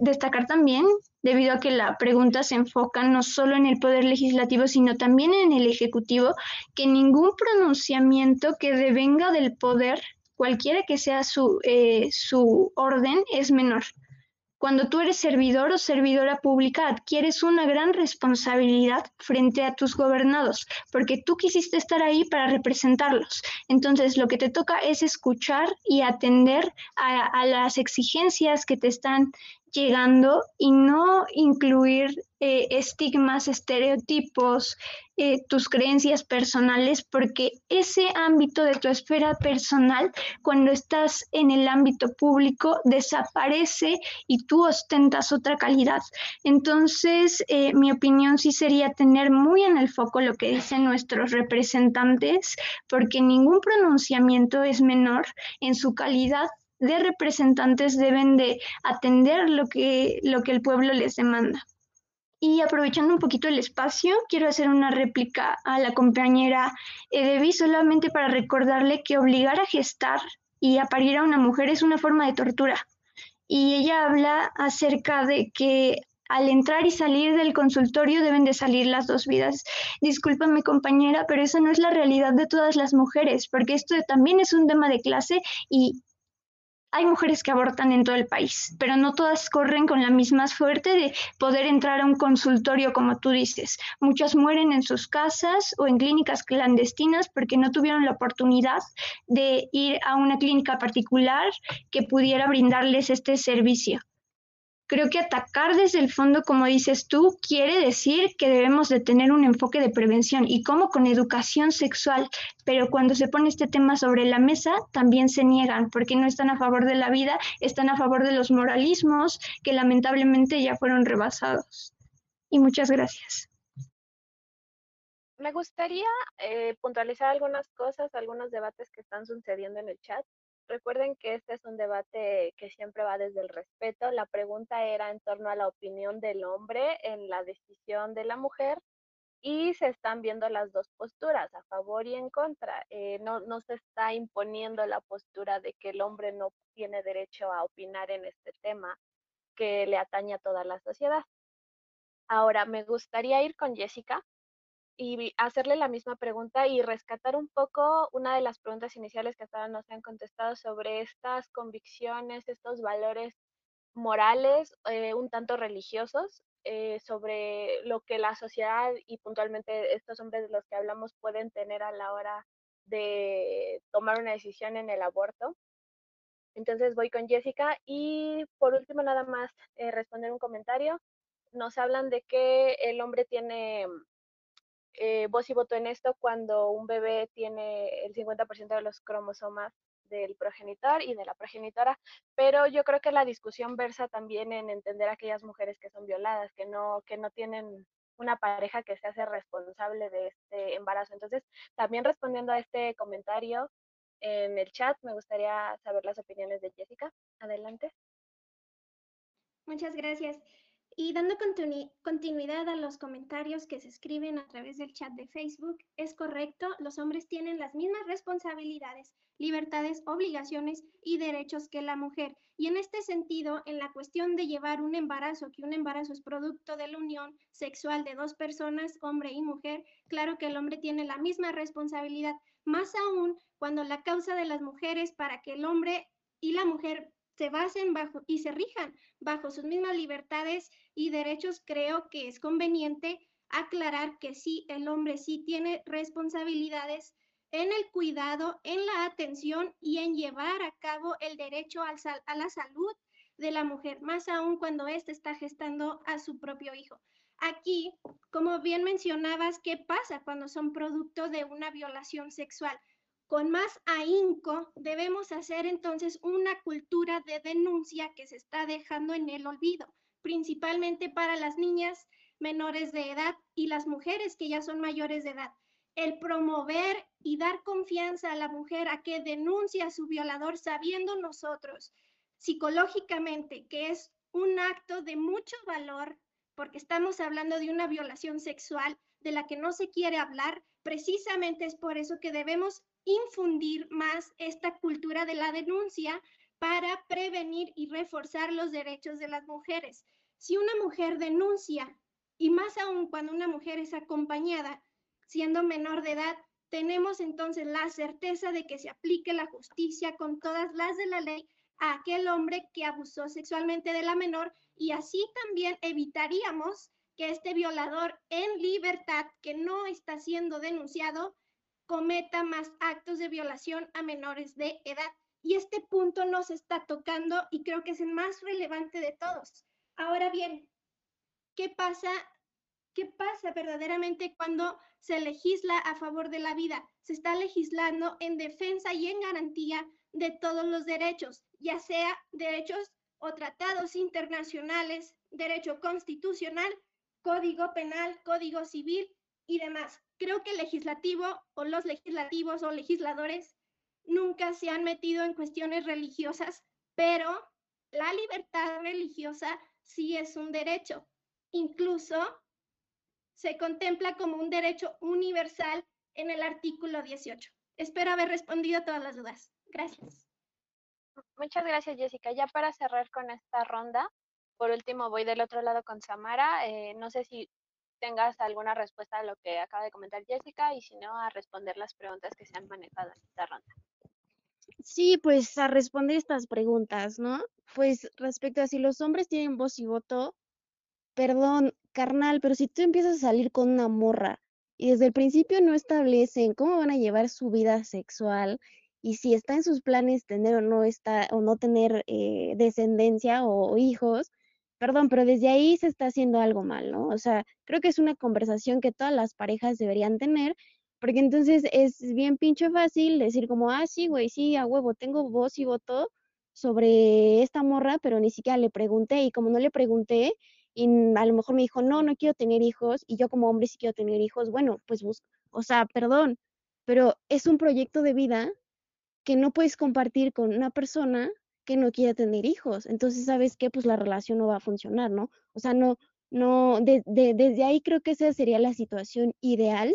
destacar también, debido a que la pregunta se enfoca no solo en el poder legislativo, sino también en el ejecutivo, que ningún pronunciamiento que devenga del poder, cualquiera que sea su, eh, su orden, es menor. Cuando tú eres servidor o servidora pública, adquieres una gran responsabilidad frente a tus gobernados, porque tú quisiste estar ahí para representarlos. Entonces, lo que te toca es escuchar y atender a, a las exigencias que te están llegando y no incluir eh, estigmas, estereotipos, eh, tus creencias personales, porque ese ámbito de tu esfera personal, cuando estás en el ámbito público, desaparece y tú ostentas otra calidad. Entonces, eh, mi opinión sí sería tener muy en el foco lo que dicen nuestros representantes, porque ningún pronunciamiento es menor en su calidad de representantes deben de atender lo que, lo que el pueblo les demanda. Y aprovechando un poquito el espacio, quiero hacer una réplica a la compañera Edevi solamente para recordarle que obligar a gestar y a parir a una mujer es una forma de tortura. Y ella habla acerca de que al entrar y salir del consultorio deben de salir las dos vidas. Discúlpame compañera, pero esa no es la realidad de todas las mujeres, porque esto también es un tema de clase y hay mujeres que abortan en todo el país, pero no todas corren con la misma suerte de poder entrar a un consultorio como tú dices. Muchas mueren en sus casas o en clínicas clandestinas porque no tuvieron la oportunidad de ir a una clínica particular que pudiera brindarles este servicio. Creo que atacar desde el fondo, como dices tú, quiere decir que debemos de tener un enfoque de prevención y como con educación sexual, pero cuando se pone este tema sobre la mesa también se niegan porque no están a favor de la vida, están a favor de los moralismos que lamentablemente ya fueron rebasados. Y muchas gracias. Me gustaría eh, puntualizar algunas cosas, algunos debates que están sucediendo en el chat. Recuerden que este es un debate que siempre va desde el respeto. La pregunta era en torno a la opinión del hombre en la decisión de la mujer y se están viendo las dos posturas, a favor y en contra. Eh, no, no se está imponiendo la postura de que el hombre no tiene derecho a opinar en este tema que le atañe a toda la sociedad. Ahora, me gustaría ir con Jessica y hacerle la misma pregunta y rescatar un poco una de las preguntas iniciales que hasta ahora nos han contestado sobre estas convicciones, estos valores morales, eh, un tanto religiosos, eh, sobre lo que la sociedad y puntualmente estos hombres de los que hablamos pueden tener a la hora de tomar una decisión en el aborto. Entonces voy con Jessica y por último nada más eh, responder un comentario. Nos hablan de que el hombre tiene eh, y voto en esto cuando un bebé tiene el 50% de los cromosomas del progenitor y de la progenitora, pero yo creo que la discusión versa también en entender aquellas mujeres que son violadas, que no, que no tienen una pareja que se hace responsable de este embarazo. Entonces, también respondiendo a este comentario en el chat, me gustaría saber las opiniones de Jessica. Adelante. Muchas gracias. Y dando continuidad a los comentarios que se escriben a través del chat de Facebook, es correcto, los hombres tienen las mismas responsabilidades, libertades, obligaciones y derechos que la mujer. Y en este sentido, en la cuestión de llevar un embarazo, que un embarazo es producto de la unión sexual de dos personas, hombre y mujer, claro que el hombre tiene la misma responsabilidad, más aún cuando la causa de las mujeres para que el hombre y la mujer se basen bajo y se rijan bajo sus mismas libertades y derechos, creo que es conveniente aclarar que sí, el hombre sí tiene responsabilidades en el cuidado, en la atención y en llevar a cabo el derecho a la salud de la mujer, más aún cuando ésta está gestando a su propio hijo. Aquí, como bien mencionabas, ¿qué pasa cuando son producto de una violación sexual? Con más ahínco debemos hacer entonces una cultura de denuncia que se está dejando en el olvido, principalmente para las niñas menores de edad y las mujeres que ya son mayores de edad. El promover y dar confianza a la mujer a que denuncie a su violador sabiendo nosotros psicológicamente que es un acto de mucho valor porque estamos hablando de una violación sexual de la que no se quiere hablar, precisamente es por eso que debemos infundir más esta cultura de la denuncia para prevenir y reforzar los derechos de las mujeres. Si una mujer denuncia, y más aún cuando una mujer es acompañada, siendo menor de edad, tenemos entonces la certeza de que se aplique la justicia con todas las de la ley a aquel hombre que abusó sexualmente de la menor y así también evitaríamos que este violador en libertad que no está siendo denunciado cometa más actos de violación a menores de edad. Y este punto nos está tocando y creo que es el más relevante de todos. Ahora bien, ¿qué pasa? ¿Qué pasa verdaderamente cuando se legisla a favor de la vida? Se está legislando en defensa y en garantía de todos los derechos, ya sea derechos o tratados internacionales, derecho constitucional, código penal, código civil y demás creo que el legislativo o los legislativos o legisladores nunca se han metido en cuestiones religiosas, pero la libertad religiosa sí es un derecho. Incluso se contempla como un derecho universal en el artículo 18. Espero haber respondido a todas las dudas. Gracias. Muchas gracias, Jessica. Ya para cerrar con esta ronda, por último voy del otro lado con Samara. Eh, no sé si tengas alguna respuesta a lo que acaba de comentar Jessica y si no, a responder las preguntas que se han manejado en esta ronda. Sí, pues a responder estas preguntas, ¿no? Pues respecto a si los hombres tienen voz y voto, perdón, carnal, pero si tú empiezas a salir con una morra y desde el principio no establecen cómo van a llevar su vida sexual y si está en sus planes tener o no está o no tener eh, descendencia o hijos, perdón, pero desde ahí se está haciendo algo mal, ¿no? O sea, creo que es una conversación que todas las parejas deberían tener, porque entonces es bien pinche fácil decir como, ah, sí, güey, sí, a huevo, tengo voz y voto sobre esta morra, pero ni siquiera le pregunté, y como no le pregunté, y a lo mejor me dijo, no, no quiero tener hijos, y yo como hombre sí quiero tener hijos, bueno, pues busco, o sea, perdón, pero es un proyecto de vida que no puedes compartir con una persona que no quiere tener hijos. Entonces, ¿sabes qué? Pues la relación no va a funcionar, ¿no? O sea, no, no, desde ahí creo que esa sería la situación ideal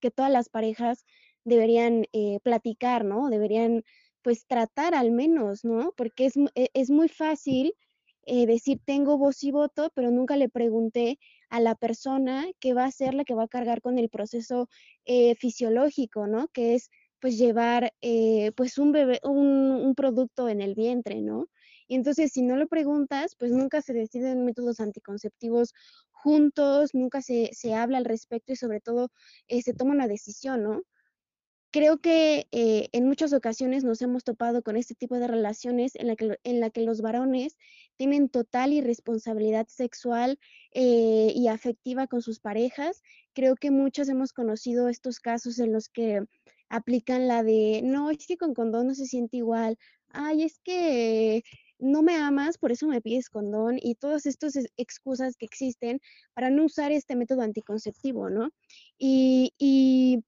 que todas las parejas deberían eh, platicar, ¿no? Deberían, pues, tratar al menos, ¿no? Porque es, e, es muy fácil eh, decir tengo voz y voto, pero nunca le pregunté a la persona que va a ser la que va a cargar con el proceso eh, fisiológico, ¿no? Que es pues llevar eh, pues un bebé, un, producto en el vientre, ¿no? Y entonces si no lo preguntas, pues nunca se deciden métodos anticonceptivos juntos, nunca se, habla al respecto y sobre todo eh, se toma una decisión, ¿no? creo que eh, en muchas ocasiones nos hemos topado con este tipo de relaciones en la que, en la que los varones tienen total irresponsabilidad sexual y afectiva con sus parejas. Creo que muchos hemos conocido estos casos en los que aplican la de, no, es que con condón no se siente igual, ay, es que no me amas, por eso me pides condón y todas estas excusas que existen para no usar este método anticonceptivo, ¿no? Y, y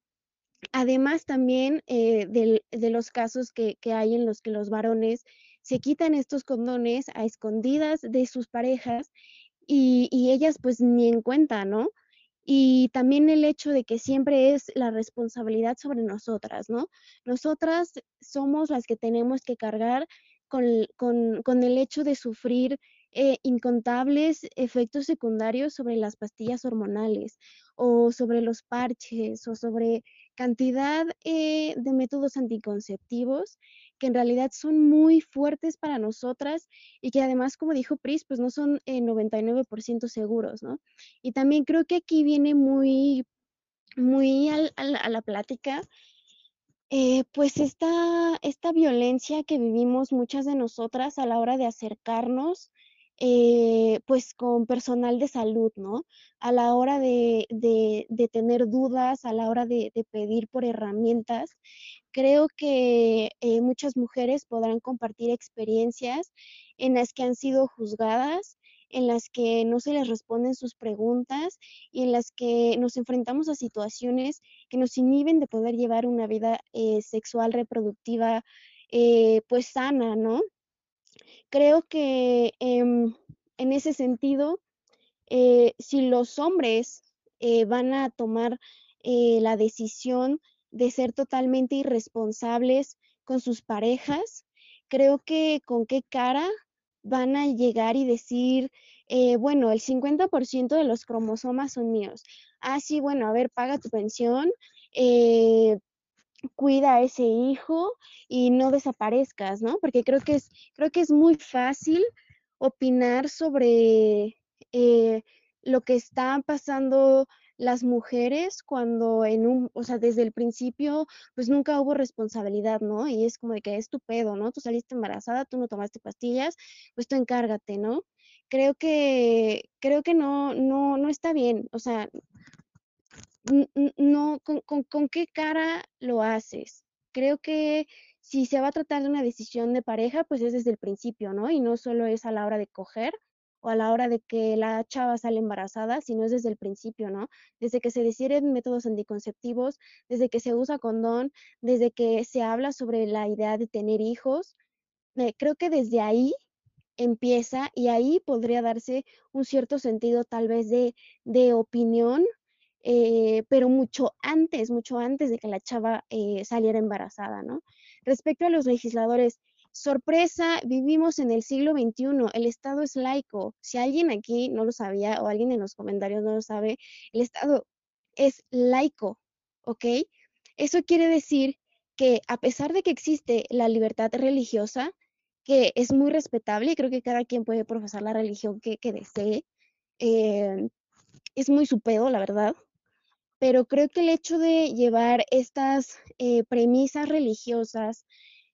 además también eh, de, los casos que, que, hay en los que los varones se quitan estos condones a escondidas de sus parejas y, y ellas pues ni en cuenta, ¿no? Y también el hecho de que siempre es la responsabilidad sobre nosotras, ¿no? Nosotras somos las que tenemos que cargar con, el hecho de sufrir eh, incontables efectos secundarios sobre las pastillas hormonales o sobre los parches o sobre cantidad eh, de métodos anticonceptivos que en realidad son muy fuertes para nosotras y que además, como dijo Pris, pues no son 99% seguros, ¿no? Y también creo que aquí viene muy, muy a la plática eh, pues esta, esta violencia que vivimos muchas de nosotras a la hora de acercarnos, eh, pues con personal de salud, ¿no? A la hora de, tener dudas, a la hora de, pedir por herramientas, creo que eh, muchas mujeres podrán compartir experiencias en las que han sido juzgadas en las que no se les responden sus preguntas y en las que nos enfrentamos a situaciones que nos inhiben de poder llevar una vida eh, sexual reproductiva pues sana, ¿no? Creo que em, en ese sentido, eh, si los hombres van a tomar la decisión de ser totalmente irresponsables con sus parejas, creo que con qué cara van a llegar y decir, eh, bueno, el 50% de los cromosomas son míos. Ah, sí, bueno, a ver, paga tu pensión, eh, cuida a ese hijo y no desaparezcas, ¿no? Porque creo que es, creo que es muy fácil opinar sobre eh, lo que está pasando las mujeres cuando en un, o sea, desde el principio, pues nunca hubo responsabilidad, ¿no? Y es como de que es tu pedo, ¿no? Tú saliste embarazada, tú no tomaste pastillas, pues tú encárgate, ¿no? Creo que, creo que no, no, no está bien, o sea, no, con, con, con qué cara lo haces. Creo que si se va a tratar de una decisión de pareja, pues es desde el principio, ¿no? Y no solo es a la hora de coger, o a la hora de que la chava sale embarazada, sino es desde el principio, ¿no? Desde que se deciden métodos anticonceptivos, desde que se usa condón, desde que se habla sobre la idea de tener hijos. Eh, creo que desde ahí empieza y ahí podría darse un cierto sentido tal vez de, de opinión, eh, pero mucho antes, mucho antes de que la chava eh, saliera embarazada, ¿no? Respecto a los legisladores, Sorpresa, vivimos en el siglo XXI, el Estado es laico. Si alguien aquí no lo sabía o alguien en los comentarios no lo sabe, el Estado es laico, ¿ok? Eso quiere decir que a pesar de que existe la libertad religiosa, que es muy respetable y creo que cada quien puede profesar la religión que, desee, eh, es muy su pedo, la verdad, pero creo que el hecho de llevar estas eh, premisas religiosas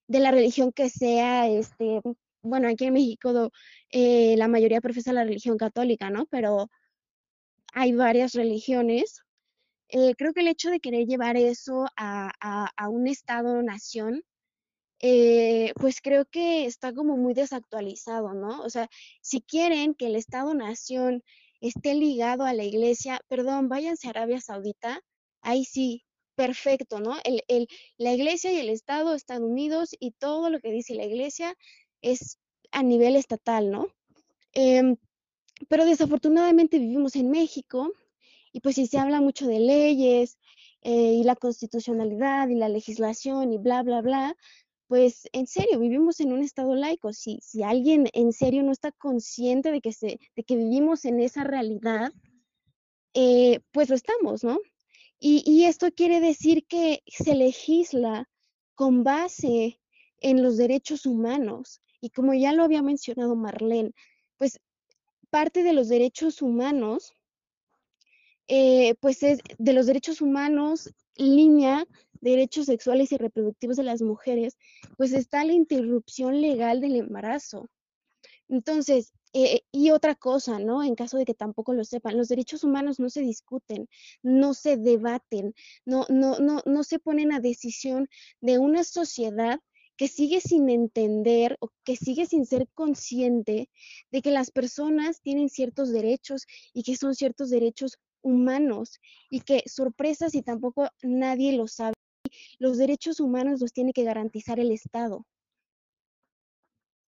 de la religión que sea, este, bueno, aquí en México eh, la mayoría profesa la religión católica, ¿no? Pero hay varias religiones. Eh, creo que el hecho de querer llevar eso a, un Estado-nación, pues creo que está como muy desactualizado, ¿no? O sea, si quieren que el Estado-nación esté ligado a la iglesia, perdón, váyanse a Arabia Saudita, ahí sí, perfecto, ¿no? El, la iglesia y el Estado están unidos y todo lo que dice la iglesia es a nivel estatal, ¿no? Em, pero desafortunadamente vivimos en México y pues si se habla mucho de leyes eh, y la constitucionalidad y la legislación y bla, bla, bla, pues en serio, vivimos en un estado laico. Si, si alguien en serio no está consciente de que, se, de que vivimos en esa realidad, eh, pues lo estamos, ¿no? Y, esto quiere decir que se legisla con base en los derechos humanos. Y como ya lo había mencionado Marlene, pues parte de los derechos humanos, eh, pues es de los derechos humanos, línea derechos sexuales y reproductivos de las mujeres, pues está la interrupción legal del embarazo. Entonces, eh, y otra cosa, ¿no? En caso de que tampoco lo sepan, los derechos humanos no se discuten, no se debaten, no, no, no, no se ponen a decisión de una sociedad que sigue sin entender o que sigue sin ser consciente de que las personas tienen ciertos derechos y que son ciertos derechos humanos y que sorpresas y tampoco nadie lo sabe. Los derechos humanos los tiene que garantizar el Estado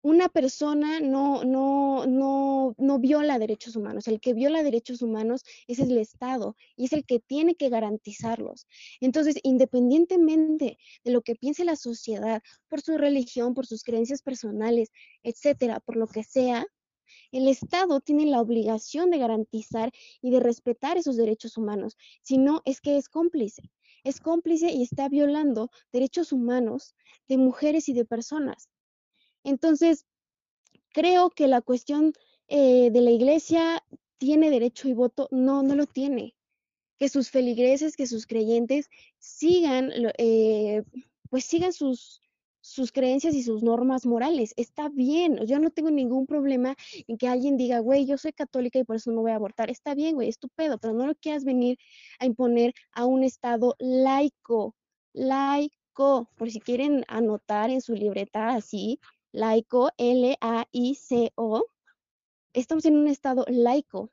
una persona no, no, no, no viola derechos humanos. El que viola derechos humanos es el Estado y es el que tiene que garantizarlos. Entonces, independientemente de lo que piense la sociedad por su religión, por sus creencias personales, etcétera, por lo que sea, el Estado tiene la obligación de garantizar y de respetar esos derechos humanos. Si no, es que es cómplice. Es cómplice y está violando derechos humanos de mujeres y de personas. Entonces, creo que la cuestión eh, de la iglesia tiene derecho y voto, no, no lo tiene. Que sus feligreses, que sus creyentes sigan, eh, pues sigan sus, sus creencias y sus normas morales. Está bien, yo no tengo ningún problema en que alguien diga, güey, yo soy católica y por eso no voy a abortar. Está bien, güey, estupendo, pero no lo quieras venir a imponer a un Estado laico, laico, por si quieren anotar en su libreta así, laico, L-A-I-C-O. Estamos en un estado laico.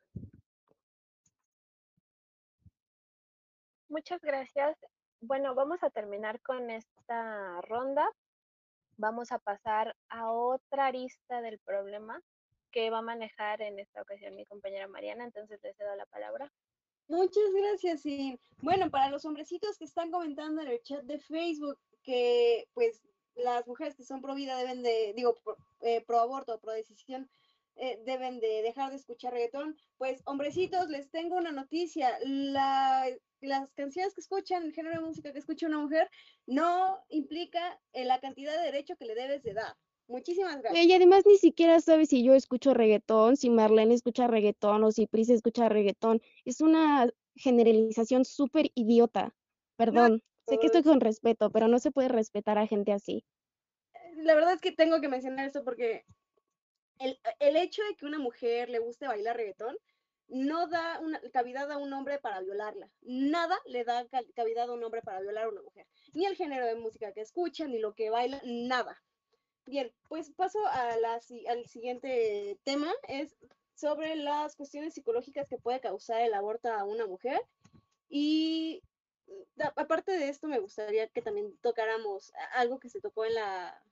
Muchas gracias. Bueno, vamos a terminar con esta ronda. Vamos a pasar a otra arista del problema que va a manejar en esta ocasión mi compañera Mariana. Entonces le cedo la palabra. Muchas gracias. Y bueno, para los hombrecitos que están comentando en el chat de Facebook, que pues las mujeres que son pro vida deben de, digo, pro, eh, pro aborto, pro decisión, eh, deben de dejar de escuchar reggaetón. Pues, hombrecitos, les tengo una noticia. La, las canciones que escuchan, el género de música que escucha una mujer, no implica eh, la cantidad de derecho que le debes de dar. Muchísimas gracias. Y además ni siquiera sabes si yo escucho reggaetón, si Marlene escucha reggaetón o si Pris escucha reggaetón. Es una generalización súper idiota. Perdón. Sé que estoy con respeto, pero no se puede respetar a gente así. La verdad es que tengo que mencionar esto porque el, el hecho de que una mujer le guste bailar reggaetón no da una cavidad a un hombre para violarla. Nada le da cavidad a un hombre para violar a una mujer. Ni el género de música que escucha, ni lo que baila, nada. Bien, pues paso a la, al siguiente tema. Es sobre las cuestiones psicológicas que puede causar el aborto a una mujer. Y aparte de esto, me gustaría que también tocáramos algo que se tocó en la,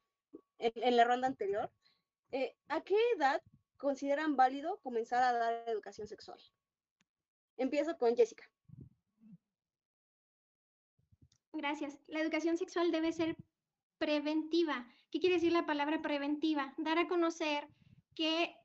en, la ronda anterior. Eh, ¿A qué edad consideran válido comenzar a dar educación sexual? Empiezo con Jessica. Gracias. La educación sexual debe ser preventiva. ¿Qué quiere decir la palabra preventiva? Dar a conocer qué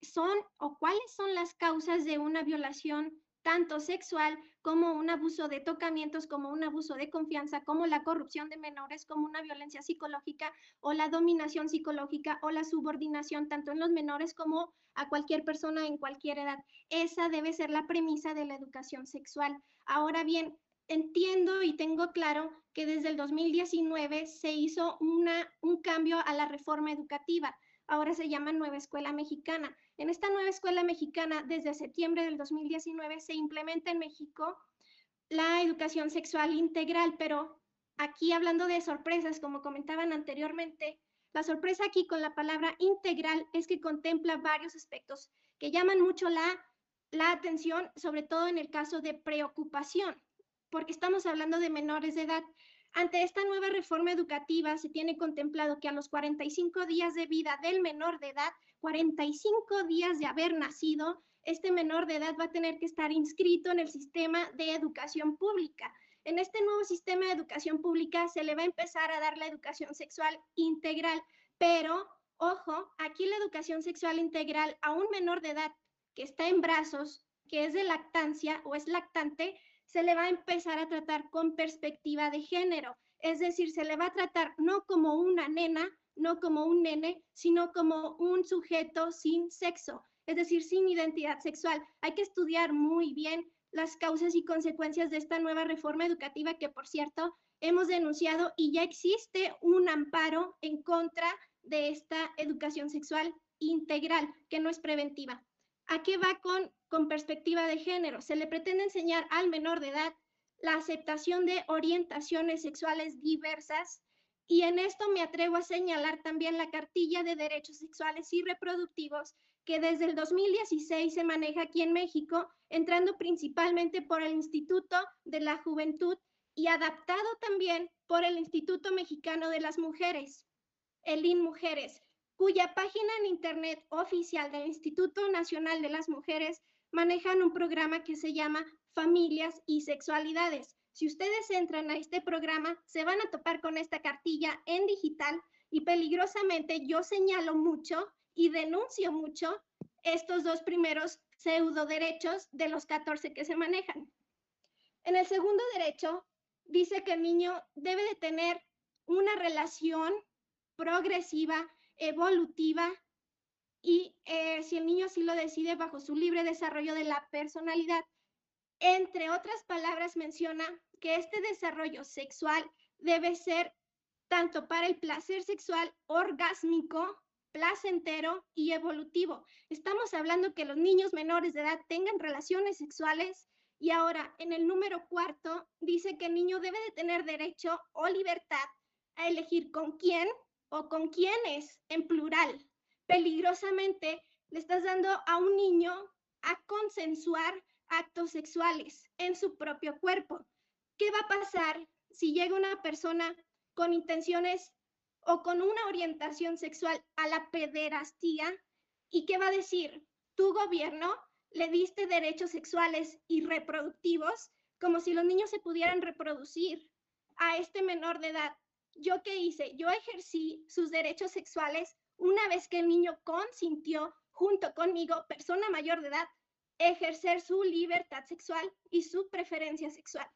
son o cuáles son las causas de una violación tanto sexual como un abuso de tocamientos, como un abuso de confianza, como la corrupción de menores, como una violencia psicológica o la dominación psicológica o la subordinación, tanto en los menores como a cualquier persona en cualquier edad. Esa debe ser la premisa de la educación sexual. Ahora bien, entiendo y tengo claro que desde el 2019 se hizo una, un cambio a la reforma educativa. Ahora se llama Nueva Escuela Mexicana en esta nueva escuela mexicana, desde septiembre del 2019, se implementa en México la educación sexual integral, pero aquí hablando de sorpresas, como comentaban anteriormente, la sorpresa aquí con la palabra integral es que contempla varios aspectos que llaman mucho la, la atención, sobre todo en el caso de preocupación, porque estamos hablando de menores de edad. Ante esta nueva reforma educativa se tiene contemplado que a los 45 días de vida del menor de edad 45 días de haber nacido, este menor de edad va a tener que estar inscrito en el sistema de educación pública. En este nuevo sistema de educación pública se le va a empezar a dar la educación sexual integral, pero ojo, aquí la educación sexual integral a un menor de edad que está en brazos, que es de lactancia o es lactante, se le va a empezar a tratar con perspectiva de género. Es decir, se le va a tratar no como una nena, no como un nene, sino como un sujeto sin sexo, es decir, sin identidad sexual. Hay que estudiar muy bien las causas y consecuencias de esta nueva reforma educativa que, por cierto, hemos denunciado y ya existe un amparo en contra de esta educación sexual integral, que no es preventiva. ¿A qué va con, con perspectiva de género? Se le pretende enseñar al menor de edad la aceptación de orientaciones sexuales diversas y en esto me atrevo a señalar también la cartilla de derechos sexuales y reproductivos que desde el 2016 se maneja aquí en México, entrando principalmente por el Instituto de la Juventud y adaptado también por el Instituto Mexicano de las Mujeres, el INMujeres, cuya página en Internet oficial del Instituto Nacional de las Mujeres manejan un programa que se llama Familias y Sexualidades. Si ustedes entran a este programa, se van a topar con esta cartilla en digital y peligrosamente yo señalo mucho y denuncio mucho estos dos primeros pseudo derechos de los 14 que se manejan. En el segundo derecho dice que el niño debe de tener una relación progresiva, evolutiva y eh, si el niño así lo decide bajo su libre desarrollo de la personalidad. Entre otras palabras menciona que este desarrollo sexual debe ser tanto para el placer sexual orgásmico placentero y evolutivo. Estamos hablando que los niños menores de edad tengan relaciones sexuales y ahora en el número cuarto dice que el niño debe de tener derecho o libertad a elegir con quién o con quiénes en plural. Peligrosamente le estás dando a un niño a consensuar actos sexuales en su propio cuerpo. ¿Qué va a pasar si llega una persona con intenciones o con una orientación sexual a la pederastía y qué va a decir, tu gobierno le diste derechos sexuales y reproductivos como si los niños se pudieran reproducir a este menor de edad. ¿Yo qué hice? Yo ejercí sus derechos sexuales una vez que el niño consintió junto conmigo, persona mayor de edad, ejercer su libertad sexual y su preferencia sexual.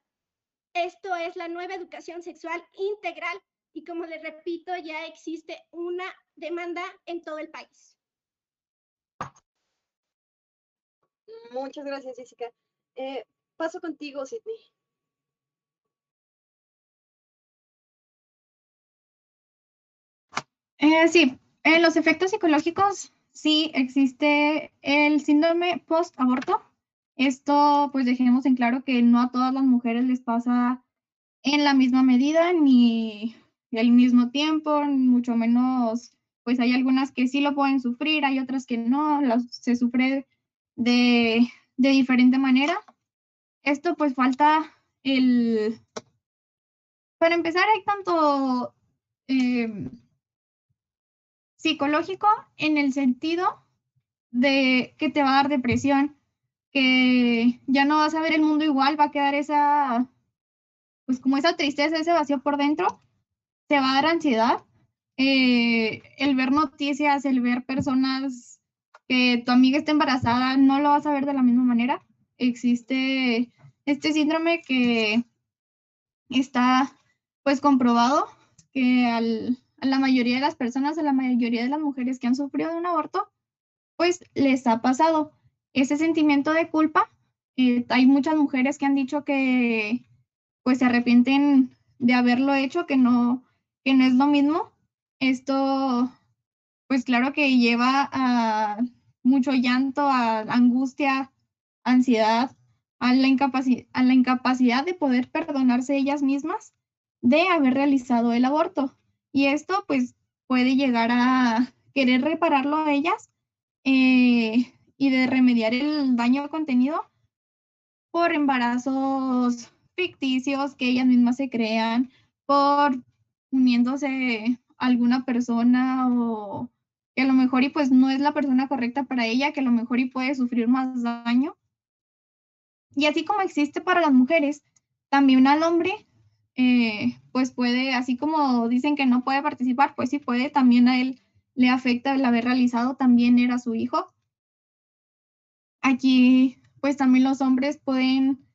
Esto es la nueva educación sexual integral y como les repito, ya existe una demanda en todo el país. Muchas gracias, Jessica. Eh, paso contigo, Sidney. Eh, sí, en los efectos psicológicos sí existe el síndrome post-aborto. Esto, pues dejemos en claro que no a todas las mujeres les pasa en la misma medida ni al mismo tiempo, mucho menos, pues hay algunas que sí lo pueden sufrir, hay otras que no, se sufre de, diferente manera. Esto pues falta el... Para empezar, hay tanto em, psicológico en el sentido de que te va a dar depresión, que ya no vas a ver el mundo igual, va a quedar esa, pues como esa tristeza, ese vacío por dentro, te va a dar ansiedad. Eh, el ver noticias, el ver personas que tu amiga está embarazada, no lo vas a ver de la misma manera. Existe este síndrome que está pues comprobado que a la mayoría de las personas, a la mayoría de las mujeres que han sufrido de un aborto, pues les ha pasado ese sentimiento de culpa. Eh, hay muchas mujeres que han dicho que pues se arrepienten de haberlo hecho, que no, que no es lo mismo. Esto, pues claro que lleva a mucho llanto, a angustia, ansiedad, a la, a la incapacidad de poder perdonarse ellas mismas de haber realizado el aborto. Y esto pues puede llegar a querer repararlo a ellas eh, y de remediar el daño contenido por embarazos ficticios que ellas mismas se crean, por uniéndose a alguna persona o que a lo mejor y pues no es la persona correcta para ella, que a lo mejor y puede sufrir más daño. Y así como existe para las mujeres, también al hombre, eh, pues puede, así como dicen que no puede participar, pues sí puede, también a él le afecta el haber realizado, también era su hijo. Aquí, pues también los hombres pueden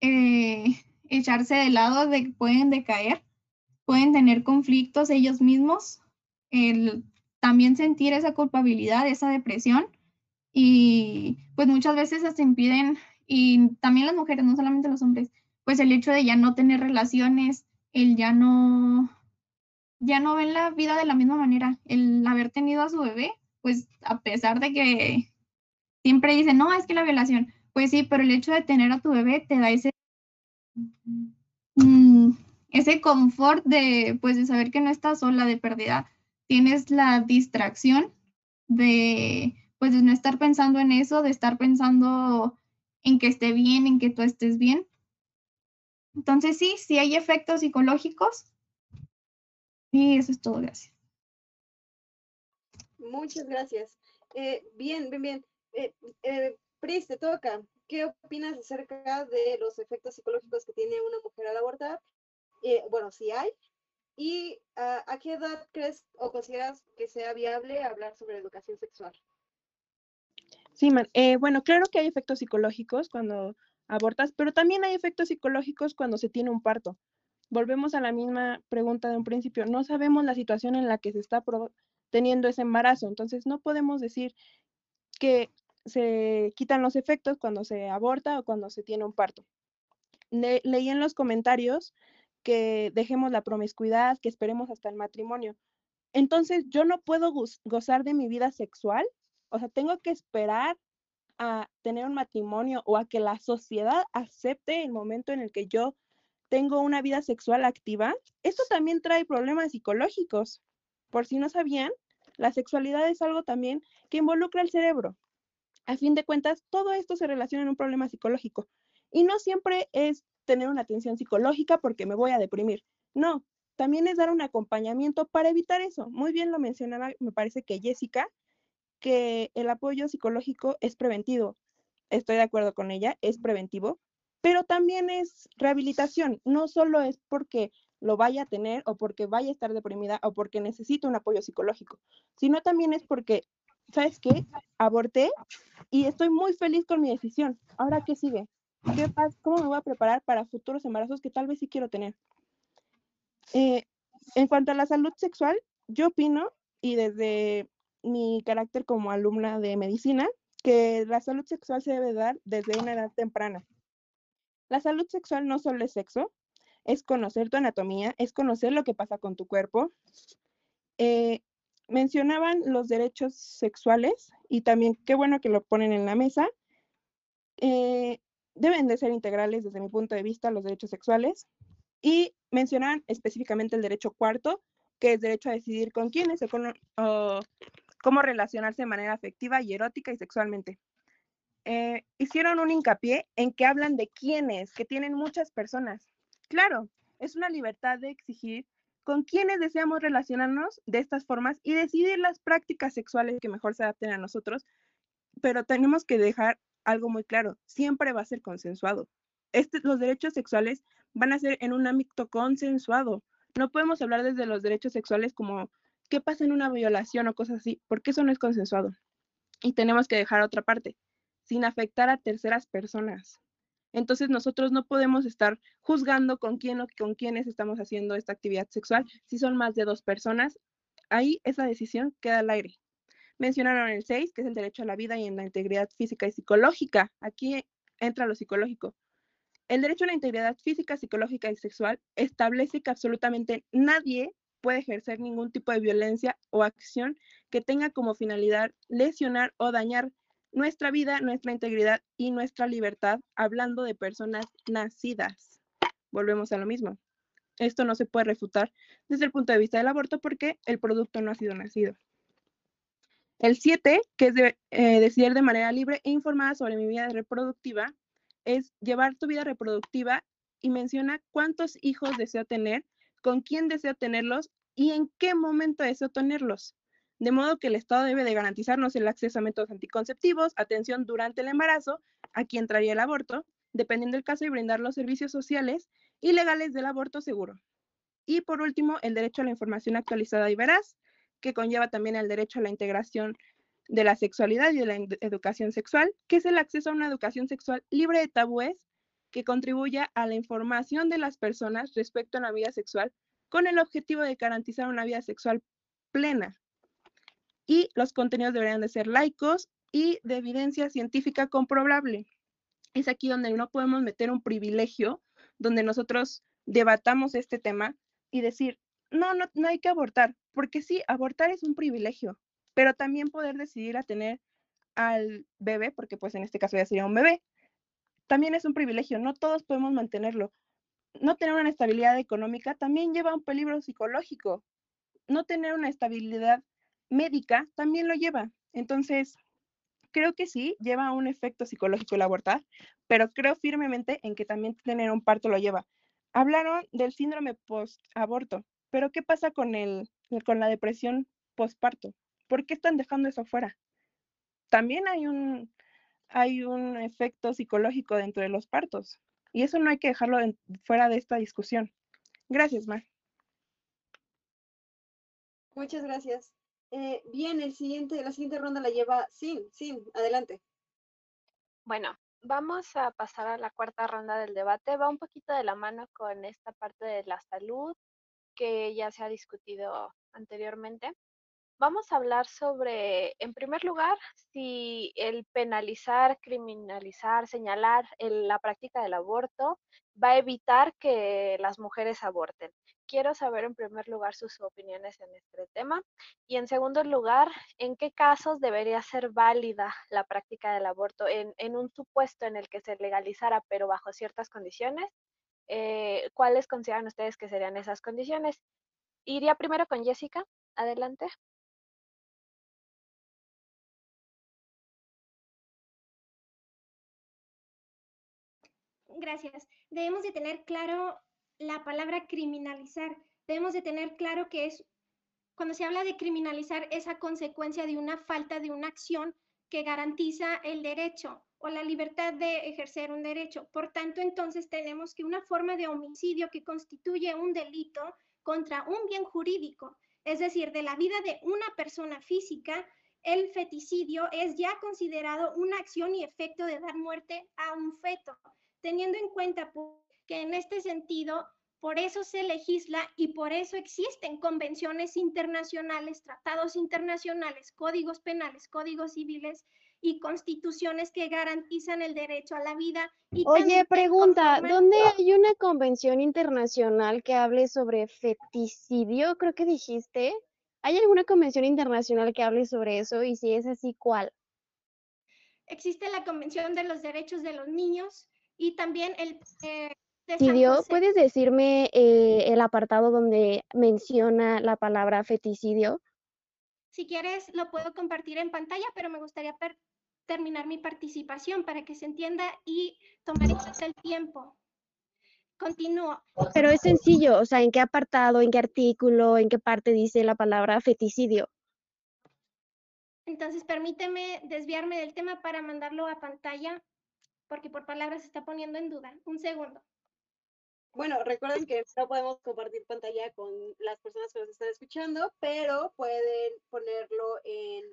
eh, echarse de lado, de, pueden decaer pueden tener conflictos ellos mismos, el también sentir esa culpabilidad, esa depresión y pues muchas veces se impiden y también las mujeres, no solamente los hombres, pues el hecho de ya no tener relaciones, el ya no, ya no ven la vida de la misma manera. El haber tenido a su bebé, pues a pesar de que siempre dicen, no, es que la violación, pues sí, pero el hecho de tener a tu bebé te da ese, mm, ese confort de, pues, de saber que no estás sola de pérdida. Tienes la distracción de, pues, de no estar pensando en eso, de estar pensando en que esté bien, en que tú estés bien. Entonces sí, sí hay efectos psicológicos. Y eso es todo, gracias. Muchas gracias. Eh, bien, bien, bien. Eh, eh, Pris, te toca. ¿Qué opinas acerca de los efectos psicológicos que tiene una mujer al abortar? Eh, bueno, si hay. ¿Y ah, a qué edad crees o consideras que sea viable hablar sobre educación sexual? Sí, man. Eh, bueno, claro que hay efectos psicológicos cuando abortas, pero también hay efectos psicológicos cuando se tiene un parto. Volvemos a la misma pregunta de un principio. No sabemos la situación en la que se está teniendo ese embarazo, entonces no podemos decir que se quitan los efectos cuando se aborta o cuando se tiene un parto. leí en los comentarios que dejemos la promiscuidad, que esperemos hasta el matrimonio. Entonces, yo no puedo gozar de mi vida sexual, o sea, tengo que esperar a tener un matrimonio o a que la sociedad acepte el momento en el que yo tengo una vida sexual activa. Esto también trae problemas psicológicos. Por si no sabían, la sexualidad es algo también que involucra el cerebro. A fin de cuentas, todo esto se relaciona en un problema psicológico. Y no siempre es tener una atención psicológica porque me voy a deprimir. No, también es dar un acompañamiento para evitar eso. Muy bien lo mencionaba, me parece que Jessica, que el apoyo psicológico es preventivo. Estoy de acuerdo con ella, es preventivo, pero también es rehabilitación. No solo es porque lo vaya a tener o porque vaya a estar deprimida o porque necesito un apoyo psicológico, sino también es porque, ¿sabes qué? Aborté y estoy muy feliz con mi decisión. Ahora, ¿qué sigue? ¿Qué pasa? ¿Cómo me voy a preparar para futuros embarazos que tal vez sí quiero tener? Eh, en cuanto a la salud sexual, yo opino, y desde mi carácter como alumna de medicina, que la salud sexual se debe dar desde una edad temprana. La salud sexual no solo es sexo, es conocer tu anatomía, es conocer lo que pasa con tu cuerpo. Eh, mencionaban los derechos sexuales y también qué bueno que lo ponen en la mesa. Eh, deben de ser integrales desde mi punto de vista los derechos sexuales y mencionan específicamente el derecho cuarto, que es derecho a decidir con quiénes o, con, cómo relacionarse de manera afectiva y erótica y sexualmente. Eh, hicieron un hincapié en que hablan de quiénes, que tienen muchas personas. Claro, es una libertad de exigir con quiénes deseamos relacionarnos de estas formas y decidir las prácticas sexuales que mejor se adapten a nosotros, pero tenemos que dejar algo muy claro, siempre va a ser consensuado. Este, los derechos sexuales van a ser en un ámbito consensuado. No podemos hablar desde los derechos sexuales como qué pasa en una violación o cosas así, porque eso no es consensuado. Y tenemos que dejar otra parte, sin afectar a terceras personas. Entonces nosotros no podemos estar juzgando con quién o con quiénes estamos haciendo esta actividad sexual. Si son más de dos personas, ahí esa decisión queda al aire. Mencionaron el 6, que es el derecho a la vida y en la integridad física y psicológica. Aquí entra lo psicológico. El derecho a la integridad física, psicológica y sexual establece que absolutamente nadie puede ejercer ningún tipo de violencia o acción que tenga como finalidad lesionar o dañar nuestra vida, nuestra integridad y nuestra libertad, hablando de personas nacidas. Volvemos a lo mismo. Esto no se puede refutar desde el punto de vista del aborto porque el producto no ha sido nacido. El 7, que es de, eh, decidir de manera libre e informada sobre mi vida reproductiva, es llevar tu vida reproductiva y menciona cuántos hijos deseo tener, con quién deseo tenerlos y en qué momento deseo tenerlos. De modo que el Estado debe de garantizarnos el acceso a métodos anticonceptivos, atención durante el embarazo, aquí entraría el aborto, dependiendo del caso, y brindar los servicios sociales y legales del aborto seguro. Y por último, el derecho a la información actualizada y veraz, que conlleva también el derecho a la integración de la sexualidad y de la educación sexual, que es el acceso a una educación sexual libre de tabúes que contribuya a la información de las personas respecto a la vida sexual con el objetivo de garantizar una vida sexual plena. Y los contenidos deberían de ser laicos y de evidencia científica comprobable. Es aquí donde no podemos meter un privilegio, donde nosotros debatamos este tema y decir, no, no, no hay que abortar, porque sí, abortar es un privilegio, pero también poder decidir a tener al bebé, porque pues en este caso ya sería un bebé, también es un privilegio, no todos podemos mantenerlo. No tener una estabilidad económica también lleva un peligro psicológico. No tener una estabilidad médica también lo lleva. Entonces, creo que sí, lleva un efecto psicológico el abortar, pero creo firmemente en que también tener un parto lo lleva. Hablaron del síndrome post-aborto, pero ¿qué pasa con, el, con la depresión postparto? ¿Por qué están dejando eso fuera? También hay un, hay un efecto psicológico dentro de los partos y eso no hay que dejarlo fuera de esta discusión. Gracias, Mar. Muchas gracias. Eh, bien, el siguiente, la siguiente ronda la lleva Sin. Sin, adelante. Bueno, vamos a pasar a la cuarta ronda del debate. Va un poquito de la mano con esta parte de la salud que ya se ha discutido anteriormente. Vamos a hablar sobre, en primer lugar, si el penalizar, criminalizar, señalar la práctica del aborto va a evitar que las mujeres aborten. Quiero saber en primer lugar sus opiniones en este tema y en segundo lugar, en qué casos debería ser válida la práctica del aborto en, un supuesto en el que se legalizara pero bajo ciertas condiciones. Eh, ¿Cuáles consideran ustedes que serían esas condiciones? Iría primero con Jessica. Adelante. Gracias. Debemos de tener claro la palabra criminalizar. Debemos de tener claro que es, cuando se habla de criminalizar, esa consecuencia de una falta de una acción que garantiza el derecho o la libertad de ejercer un derecho. Por tanto, entonces tenemos que una forma de homicidio que constituye un delito contra un bien jurídico, es decir, de la vida de una persona física, el feticidio es ya considerado una acción y efecto de dar muerte a un feto teniendo en cuenta que en este sentido, por eso se legisla y por eso existen convenciones internacionales, tratados internacionales, códigos penales, códigos civiles y constituciones que garantizan el derecho a la vida. Y Oye, pregunta, ¿dónde hay una convención internacional que hable sobre feticidio? Creo que dijiste. ¿Hay alguna convención internacional que hable sobre eso? Y si es así, ¿cuál? Existe la Convención de los Derechos de los Niños, y también el... Eh, ¿puedes decirme eh, el apartado donde menciona la palabra feticidio? Si quieres, lo puedo compartir en pantalla, pero me gustaría terminar mi participación para que se entienda y tomar el tiempo. Continúo. Pero es sencillo, o sea, ¿en qué apartado, en qué artículo, en qué parte dice la palabra feticidio? Entonces, permíteme desviarme del tema para mandarlo a pantalla porque por palabras se está poniendo en duda. Un segundo. Bueno, recuerden que no podemos compartir pantalla con las personas que nos están escuchando, pero pueden ponerlo en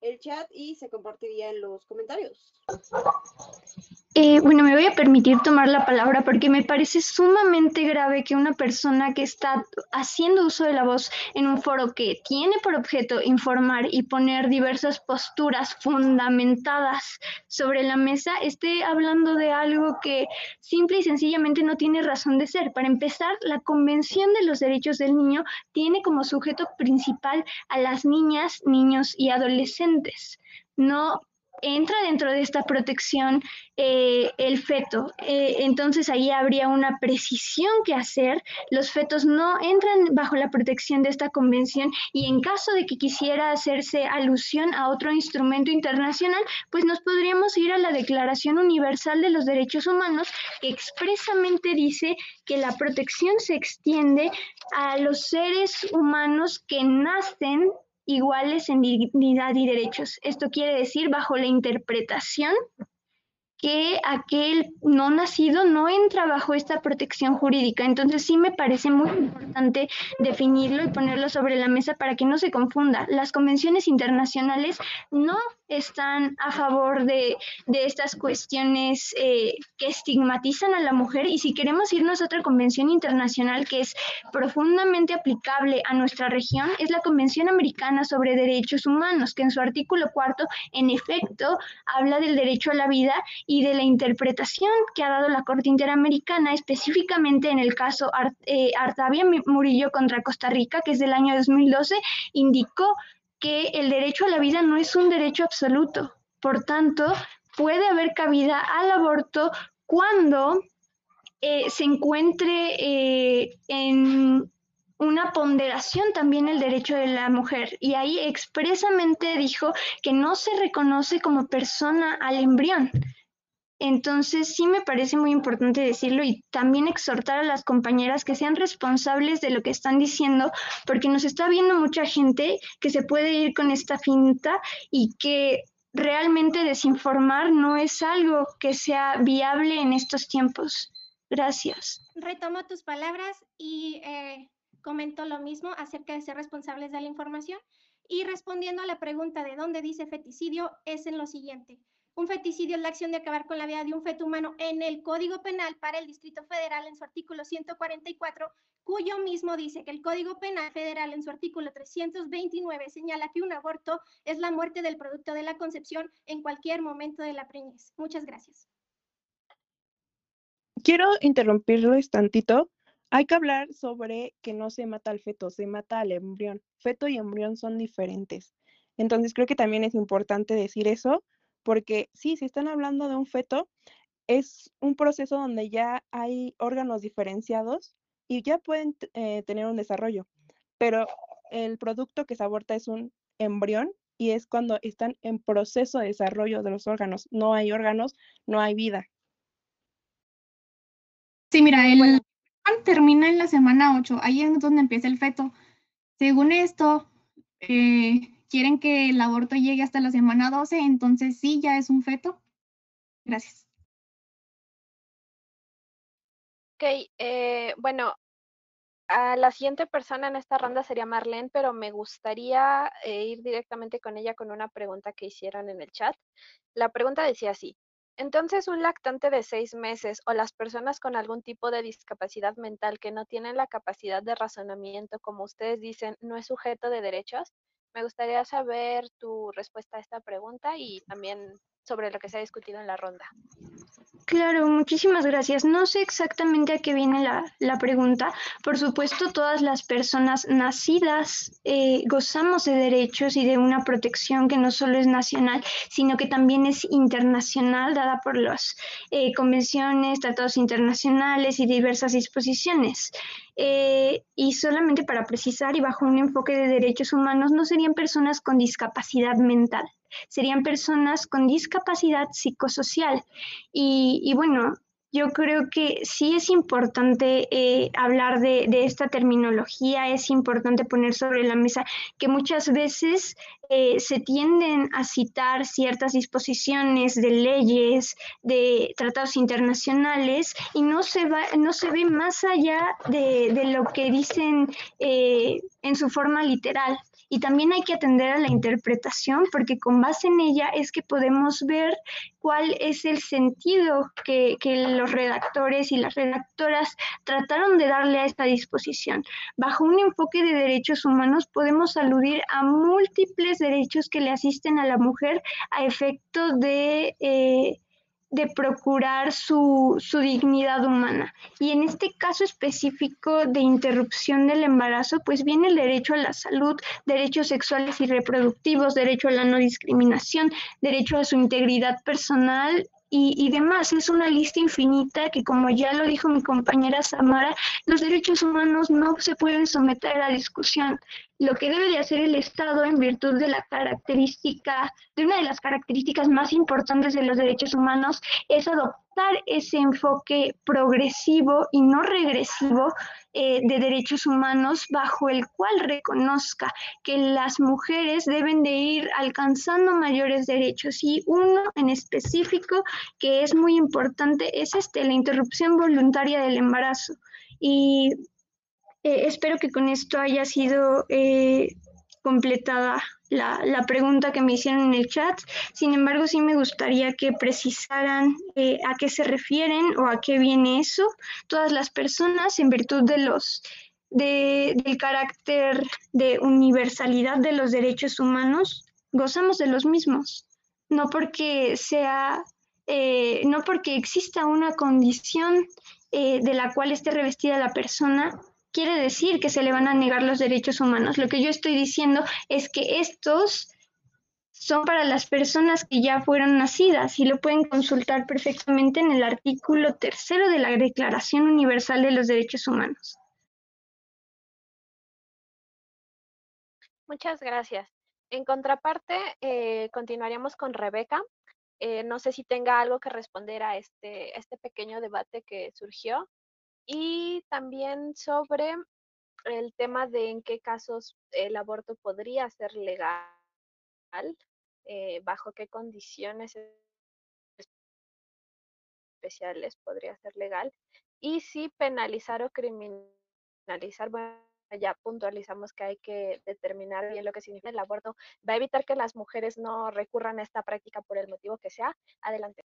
el chat y se compartiría en los comentarios. Eh, bueno, me voy a permitir tomar la palabra porque me parece sumamente grave que una persona que está haciendo uso de la voz en un foro que tiene por objeto informar y poner diversas posturas fundamentadas sobre la mesa esté hablando de algo que simple y sencillamente no tiene razón de ser. Para empezar, la Convención de los Derechos del Niño tiene como sujeto principal a las niñas, niños y adolescentes. No entra dentro de esta protección eh, el feto. Eh, entonces ahí habría una precisión que hacer. Los fetos no entran bajo la protección de esta convención y en caso de que quisiera hacerse alusión a otro instrumento internacional, pues nos podríamos ir a la Declaración Universal de los Derechos Humanos que expresamente dice que la protección se extiende a los seres humanos que nacen iguales en dignidad y derechos. Esto quiere decir bajo la interpretación que aquel no nacido no entra bajo esta protección jurídica. Entonces sí me parece muy importante definirlo y ponerlo sobre la mesa para que no se confunda. Las convenciones internacionales no están a favor de, estas cuestiones eh, que estigmatizan a la mujer. Y si queremos irnos a otra convención internacional que es profundamente aplicable a nuestra región, es la Convención Americana sobre Derechos Humanos, que en su artículo cuarto, en efecto, habla del derecho a la vida y de la interpretación que ha dado la Corte Interamericana, específicamente en el caso eh, Artavia Murillo contra Costa Rica, que es del año 2012, indicó que el derecho a la vida no es un derecho absoluto. Por tanto, puede haber cabida al aborto cuando eh, se encuentre eh, en una ponderación también el derecho de la mujer. Y ahí expresamente dijo que no se reconoce como persona al embrión. Entonces sí me parece muy importante decirlo y también exhortar a las compañeras que sean responsables de lo que están diciendo, porque nos está viendo mucha gente que se puede ir con esta finta y que realmente desinformar no es algo que sea viable en estos tiempos. Gracias. Retomo tus palabras y eh, comento lo mismo acerca de ser responsables de la información. Y respondiendo a la pregunta de dónde dice feticidio, es en lo siguiente. Un feticidio es la acción de acabar con la vida de un feto humano en el Código Penal para el Distrito Federal en su artículo 144, cuyo mismo dice que el Código Penal Federal en su artículo 329 señala que un aborto es la muerte del producto de la concepción en cualquier momento de la preñez. Muchas gracias. Quiero interrumpirles tantito. Hay que hablar sobre que no se mata al feto, se mata al embrión. Feto y embrión son diferentes. Entonces creo que también es importante decir eso porque sí, si están hablando de un feto, es un proceso donde ya hay órganos diferenciados y ya pueden eh, tener un desarrollo, pero el producto que se aborta es un embrión y es cuando están en proceso de desarrollo de los órganos. No hay órganos, no hay vida. Sí, mira, el termina en la semana 8, ahí es donde empieza el feto. Según esto, eh, quieren que el aborto llegue hasta la semana 12, entonces sí, ya es un feto. Gracias. Ok, eh, bueno, a la siguiente persona en esta ronda sería Marlene, pero me gustaría eh, ir directamente con ella con una pregunta que hicieron en el chat. La pregunta decía así, entonces un lactante de seis meses o las personas con algún tipo de discapacidad mental que no tienen la capacidad de razonamiento, como ustedes dicen, no es sujeto de derechos. Me gustaría saber tu respuesta a esta pregunta y también sobre lo que se ha discutido en la ronda. Claro, muchísimas gracias. No sé exactamente a qué viene la, pregunta. Por supuesto, todas las personas nacidas eh, gozamos de derechos y de una protección que no solo es nacional, sino que también es internacional, dada por las eh, convenciones, tratados internacionales y diversas disposiciones. Eh, y solamente para precisar y bajo un enfoque de derechos humanos, no serían personas con discapacidad mental serían personas con discapacidad psicosocial. Y, bueno, yo creo que sí es importante eh, hablar de, esta terminología, es importante poner sobre la mesa que muchas veces eh, se tienden a citar ciertas disposiciones de leyes, de tratados internacionales y no se, va, no se ve más allá de, lo que dicen eh, en su forma literal. Y también hay que atender a la interpretación porque con base en ella es que podemos ver cuál es el sentido que, los redactores y las redactoras trataron de darle a esta disposición. Bajo un enfoque de derechos humanos podemos aludir a múltiples derechos que le asisten a la mujer a efecto de... Eh, de procurar su, su, dignidad humana. Y en este caso específico de interrupción del embarazo, pues viene el derecho a la salud, derechos sexuales y reproductivos, derecho a la no discriminación, derecho a su integridad personal y, y, demás. Es una lista infinita que, como ya lo dijo mi compañera Samara, los derechos humanos no se pueden someter a discusión lo que debe de hacer el Estado en virtud de la característica, de una de las características más importantes de los derechos humanos, es adoptar ese enfoque progresivo y no regresivo eh, de derechos humanos bajo el cual reconozca que las mujeres deben de ir alcanzando mayores derechos y uno en específico que es muy importante es este, la interrupción voluntaria del embarazo. Y eh, espero que con esto haya sido eh, completada la, la, pregunta que me hicieron en el chat. Sin embargo, sí me gustaría que precisaran eh, a qué se refieren o a qué viene eso. Todas las personas, en virtud de los de, del carácter de universalidad de los derechos humanos, gozamos de los mismos. No porque sea, eh, no porque exista una condición eh, de la cual esté revestida la persona, quiere decir que se le van a negar los derechos humanos. Lo que yo estoy diciendo es que estos son para las personas que ya fueron nacidas y lo pueden consultar perfectamente en el artículo tercero de la Declaración Universal de los Derechos Humanos. Muchas gracias. En contraparte, eh, continuaríamos con Rebeca. Eh, no sé si tenga algo que responder a este, este pequeño debate que surgió y también sobre el tema de en qué casos el aborto podría ser legal, eh, bajo qué condiciones especiales podría ser legal y si penalizar o criminalizar, bueno, ya puntualizamos que hay que determinar bien lo que significa el aborto, va a evitar que las mujeres no recurran a esta práctica por el motivo que sea. Adelante.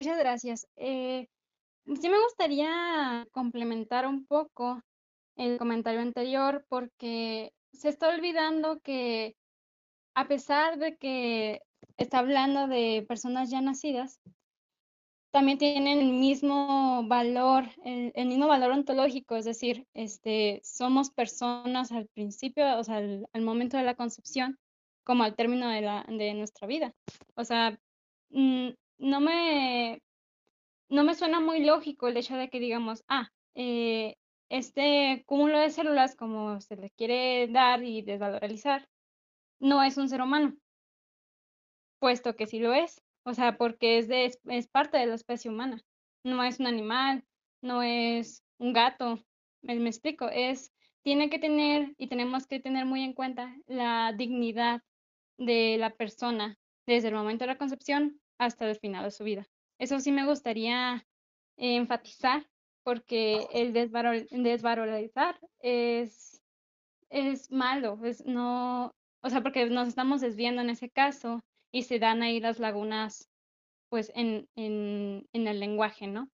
Muchas gracias. Eh, sí me gustaría complementar un poco el comentario anterior porque se está olvidando que a pesar de que está hablando de personas ya nacidas, también tienen el mismo valor, el, mismo valor ontológico, es decir, este, somos personas al principio, o sea, al, momento de la concepción, como al término de, la, de nuestra vida. O sea, mm, no me, no me suena muy lógico el hecho de que digamos, ah, eh, este cúmulo de células, como se le quiere dar y desvalorizar, no es un ser humano, puesto que sí lo es. O sea, porque es, de, es parte de la especie humana. No es un animal, no es un gato. Me, me explico, es, tiene que tener y tenemos que tener muy en cuenta la dignidad de la persona desde el momento de la concepción hasta el final de su vida. Eso sí me gustaría enfatizar porque el desvalorizar es, es malo, es no, o sea, porque nos estamos desviando en ese caso y se dan ahí las lagunas pues en, en, en el lenguaje, ¿no?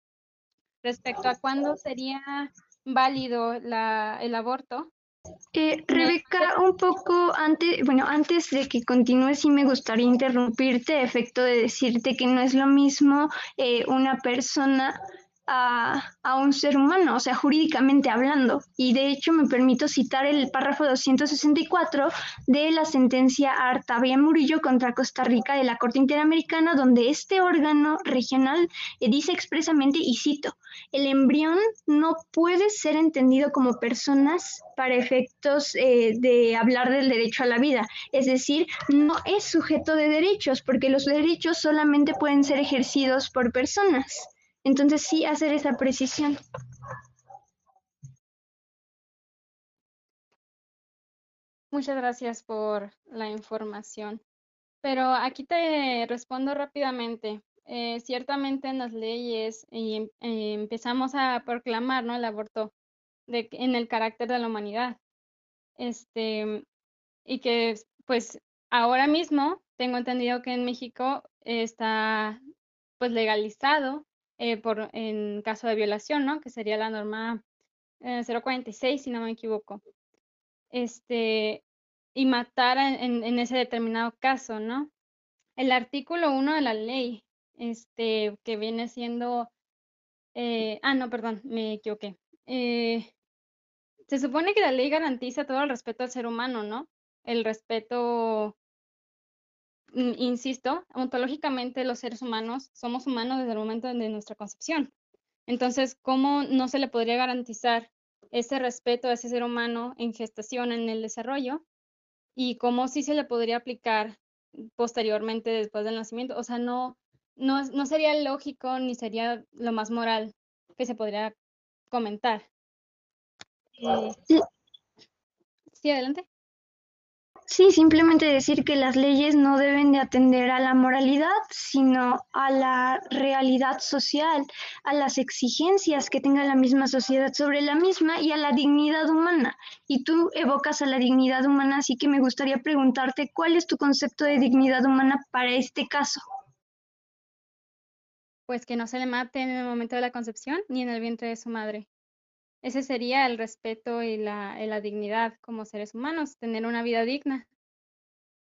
Respecto a cuándo sería válido la, el aborto, eh, Rebeca, un poco antes, bueno, antes de que continúes, sí me gustaría interrumpirte, a efecto de decirte que no es lo mismo eh, una persona a, un ser humano, o sea, jurídicamente hablando. Y de hecho me permito citar el párrafo 264 de la sentencia Artavia Murillo contra Costa Rica de la Corte Interamericana, donde este órgano regional eh, dice expresamente, y cito, el embrión no puede ser entendido como personas para efectos eh, de hablar del derecho a la vida. Es decir, no es sujeto de derechos, porque los derechos solamente pueden ser ejercidos por personas. Entonces sí hacer esa precisión. Muchas gracias por la información. Pero aquí te respondo rápidamente. Eh, ciertamente en las leyes y, em, eh, empezamos a proclamar ¿no? el aborto de, en el carácter de la humanidad. Este, y que pues ahora mismo tengo entendido que en México está pues legalizado eh, por, en caso de violación, ¿no? Que sería la norma 046, eh, si no me equivoco. Este, y matar en, ese determinado caso, ¿no? El artículo 1 de la ley, este, que viene siendo, eh, ah, no, perdón, me equivoqué. se supone que la ley garantiza todo el respeto al ser humano, ¿no? El respeto insisto, ontológicamente los seres humanos somos humanos desde el momento de nuestra concepción. Entonces, ¿cómo no se le podría garantizar ese respeto a ese ser humano en gestación, en el desarrollo? Y cómo sí se le podría aplicar posteriormente después del nacimiento. O sea, no, no, no sería lógico ni sería lo más moral que se podría comentar. Eh, sí, adelante. Sí, simplemente decir que las leyes no deben de atender a la moralidad, sino a la realidad social, a las exigencias que tenga la misma sociedad sobre la misma y a la dignidad humana. Y tú evocas a la dignidad humana, así que me gustaría preguntarte cuál es tu concepto de dignidad humana para este caso. Pues que no se le mate en el momento de la concepción ni en el vientre de su madre. Ese sería el respeto y la, dignidad como seres humanos, tener una vida digna.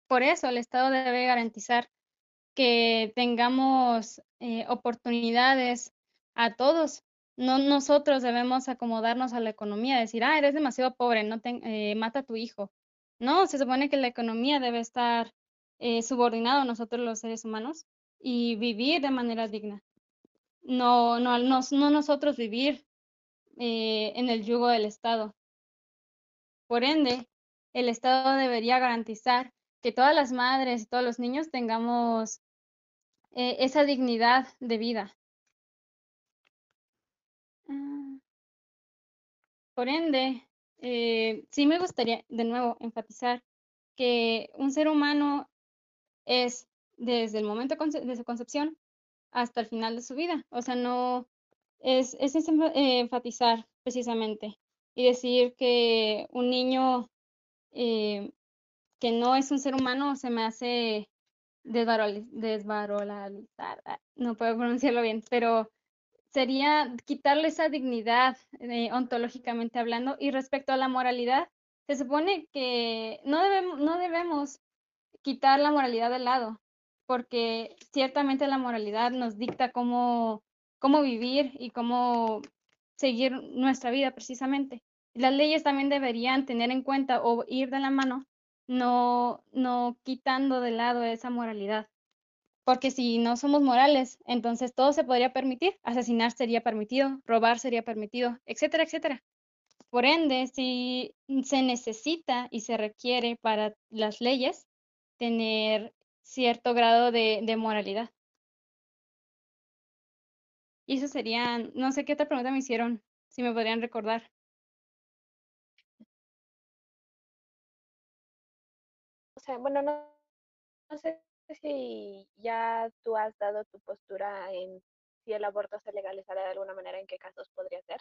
Por eso el Estado debe garantizar que tengamos eh, oportunidades a todos. No nosotros debemos acomodarnos a la economía, decir, ah, eres demasiado pobre, no eh, mata a tu hijo. No, se supone que la economía debe estar eh, subordinado a nosotros los seres humanos y vivir de manera digna. No, no, no nosotros vivir eh, en el yugo del Estado. Por ende, el Estado debería garantizar que todas las madres y todos los niños tengamos eh, esa dignidad de vida. Ah. Por ende, eh, sí me gustaría de nuevo enfatizar que un ser humano es desde el momento de su concepción hasta el final de su vida. O sea, no, es, es eh, enfatizar precisamente y decir que un niño eh, que no es un ser humano se me hace desvarolizar, ah, no puedo pronunciarlo bien, pero sería quitarle esa dignidad eh, ontológicamente hablando y respecto a la moralidad, se supone que no debemos, no debemos quitar la moralidad de lado, porque ciertamente la moralidad nos dicta cómo cómo vivir y cómo seguir nuestra vida precisamente. Las leyes también deberían tener en cuenta o ir de la mano, no, no quitando de lado esa moralidad. Porque si no somos morales, entonces todo se podría permitir. Asesinar sería permitido, robar sería permitido, etcétera, etcétera. Por ende, si se necesita y se requiere para las leyes tener cierto grado de, de moralidad. Y eso serían, no sé qué otra pregunta me hicieron, si me podrían recordar. O sea, bueno, no, no sé si ya tú has dado tu postura en si el aborto se legalizará de alguna manera, en qué casos podría ser.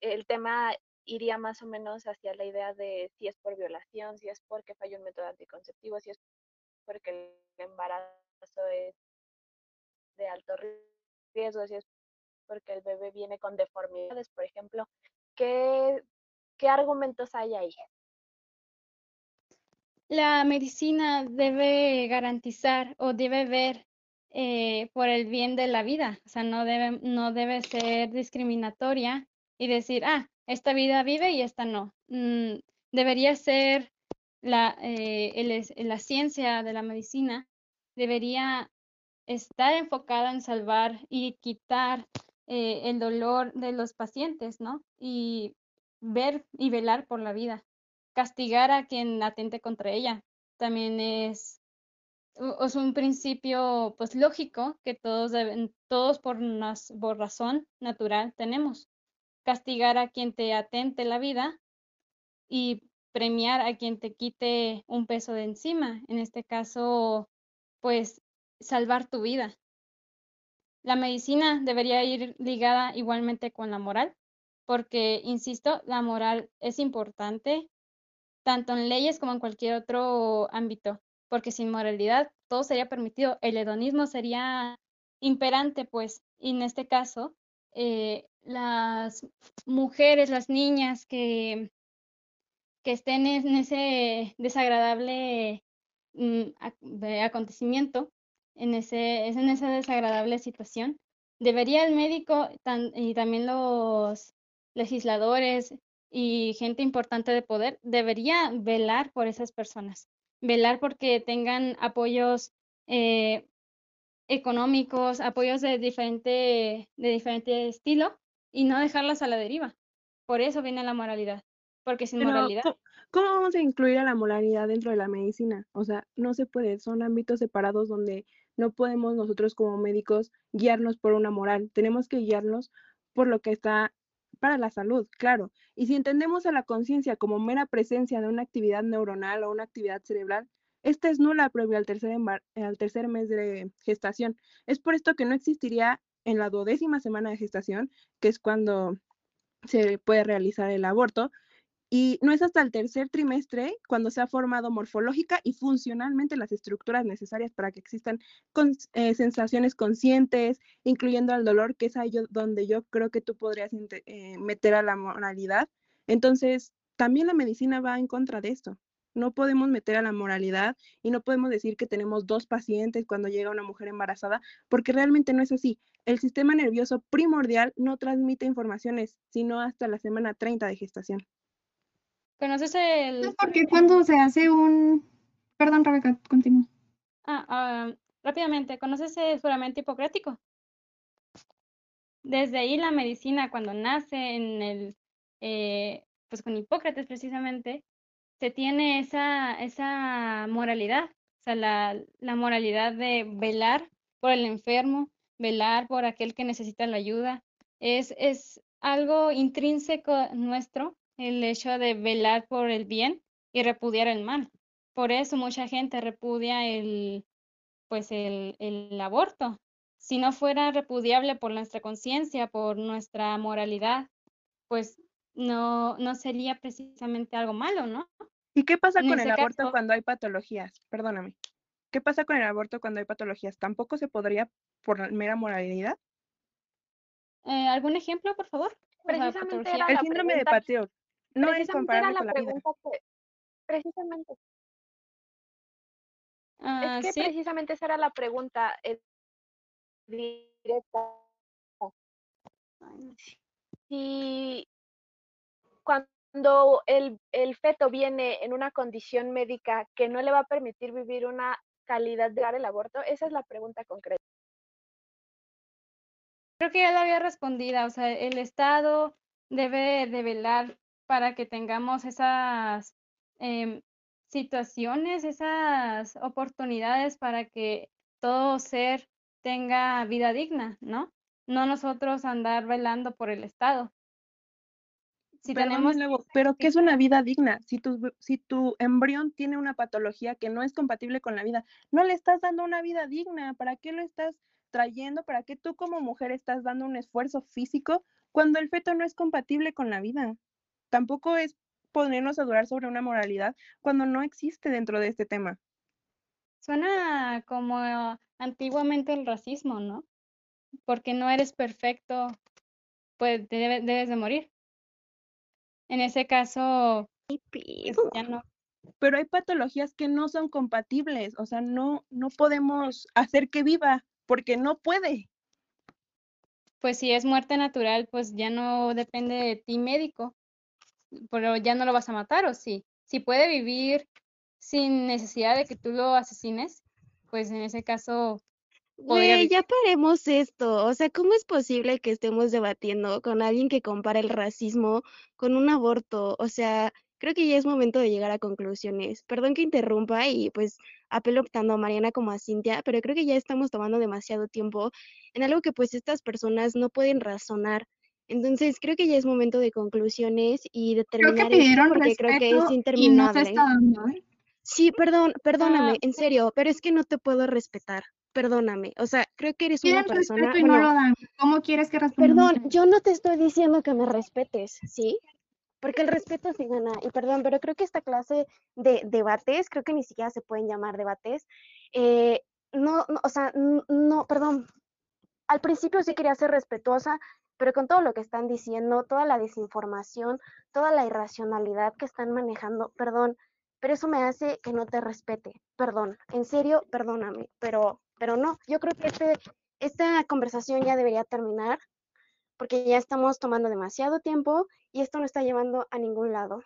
El tema iría más o menos hacia la idea de si es por violación, si es porque falló un método anticonceptivo, si es porque el embarazo es de alto riesgo riesgo, si es porque el bebé viene con deformidades, por ejemplo, ¿qué, qué argumentos hay ahí? La medicina debe garantizar o debe ver eh, por el bien de la vida, o sea, no debe, no debe ser discriminatoria y decir, ah, esta vida vive y esta no. Mm, debería ser la, eh, la ciencia de la medicina, debería estar enfocada en salvar y quitar eh, el dolor de los pacientes, ¿no? Y ver y velar por la vida. Castigar a quien atente contra ella también es, es un principio pues lógico que todos todos por, por razón natural tenemos. Castigar a quien te atente la vida y premiar a quien te quite un peso de encima. En este caso, pues salvar tu vida. La medicina debería ir ligada igualmente con la moral, porque, insisto, la moral es importante tanto en leyes como en cualquier otro ámbito, porque sin moralidad todo sería permitido. El hedonismo sería imperante, pues, y en este caso, eh, las mujeres, las niñas que, que estén en ese desagradable mm, acontecimiento, en, ese, en esa desagradable situación. ¿Debería el médico y también los legisladores y gente importante de poder, debería velar por esas personas, velar porque tengan apoyos eh, económicos, apoyos de diferente, de diferente estilo y no dejarlas a la deriva. Por eso viene la moralidad, porque sin moralidad... ¿Cómo vamos a incluir a la moralidad dentro de la medicina? O sea, no se puede, son ámbitos separados donde no podemos nosotros como médicos guiarnos por una moral, tenemos que guiarnos por lo que está para la salud, claro. Y si entendemos a la conciencia como mera presencia de una actividad neuronal o una actividad cerebral, esta es nula previa al tercer, al tercer mes de gestación. Es por esto que no existiría en la duodécima semana de gestación, que es cuando se puede realizar el aborto, y no es hasta el tercer trimestre cuando se ha formado morfológica y funcionalmente las estructuras necesarias para que existan eh, sensaciones conscientes, incluyendo el dolor, que es ahí donde yo creo que tú podrías eh, meter a la moralidad. Entonces, también la medicina va en contra de esto. No podemos meter a la moralidad y no podemos decir que tenemos dos pacientes cuando llega una mujer embarazada, porque realmente no es así. El sistema nervioso primordial no transmite informaciones, sino hasta la semana 30 de gestación. ¿Conoces el...? Porque cuando se hace un... Perdón, Rebeca, continúa. Ah, ah, rápidamente, ¿conoces el juramento hipocrático? Desde ahí la medicina, cuando nace en el, eh, pues con Hipócrates precisamente, se tiene esa, esa moralidad, o sea, la, la moralidad de velar por el enfermo, velar por aquel que necesita la ayuda. Es, es algo intrínseco nuestro el hecho de velar por el bien y repudiar el mal. Por eso mucha gente repudia el, pues el, el aborto. Si no fuera repudiable por nuestra conciencia, por nuestra moralidad, pues no, no sería precisamente algo malo, ¿no? ¿Y qué pasa con el aborto cuando hay patologías? Perdóname. ¿Qué pasa con el aborto cuando hay patologías? ¿Tampoco se podría por mera moralidad? Eh, ¿Algún ejemplo, por favor? Precisamente el síndrome de Pateo. No es comparable la con la vida. Que, precisamente. Ah, es que ¿sí? precisamente esa era la pregunta eh, directa. Si cuando el, el feto viene en una condición médica que no le va a permitir vivir una calidad de dar el aborto, esa es la pregunta concreta. Creo que ya lo había respondido, o sea, el Estado debe de velar para que tengamos esas em, situaciones, esas oportunidades para que todo ser tenga vida digna, ¿no? No nosotros andar velando por el Estado. Si tenemos... pero ¿qué es una vida digna? Si tu, si tu embrión tiene una patología que no es compatible con la vida, no le estás dando una vida digna. ¿Para qué lo estás trayendo? ¿Para qué tú como mujer estás dando un esfuerzo físico cuando el feto no es compatible con la vida? Tampoco es ponernos a durar sobre una moralidad cuando no existe dentro de este tema. Suena como antiguamente el racismo, ¿no? Porque no eres perfecto, pues debes de morir. En ese caso, pues, ya no. Pero hay patologías que no son compatibles, o sea, no, no podemos hacer que viva porque no puede. Pues si es muerte natural, pues ya no depende de ti médico, pero ya no lo vas a matar o sí. Si puede vivir sin necesidad de que tú lo asesines, pues en ese caso... Güey, ya paremos esto. O sea, ¿cómo es posible que estemos debatiendo con alguien que compara el racismo con un aborto? O sea, creo que ya es momento de llegar a conclusiones. Perdón que interrumpa y pues apelo tanto a Mariana como a Cintia, pero creo que ya estamos tomando demasiado tiempo en algo que pues estas personas no pueden razonar. Entonces, creo que ya es momento de conclusiones y de terminar creo que pidieron porque creo que es interminable. Y no está dando, ¿eh? Sí, perdón, perdóname, en serio, pero es que no te puedo respetar. Perdóname, o sea, creo que eres una persona. Y no lo dan. ¿Cómo quieres que Perdón, yo no te estoy diciendo que me respetes, ¿sí? Porque el respeto se gana. Y perdón, pero creo que esta clase de debates, creo que ni siquiera se pueden llamar debates. Eh, no, no, o sea, no, perdón. Al principio sí quería ser respetuosa, pero con todo lo que están diciendo, toda la desinformación, toda la irracionalidad que están manejando, perdón, pero eso me hace que no te respete, perdón, en serio, perdóname, pero, pero no, yo creo que este, esta conversación ya debería terminar porque ya estamos tomando demasiado tiempo y esto no está llevando a ningún lado.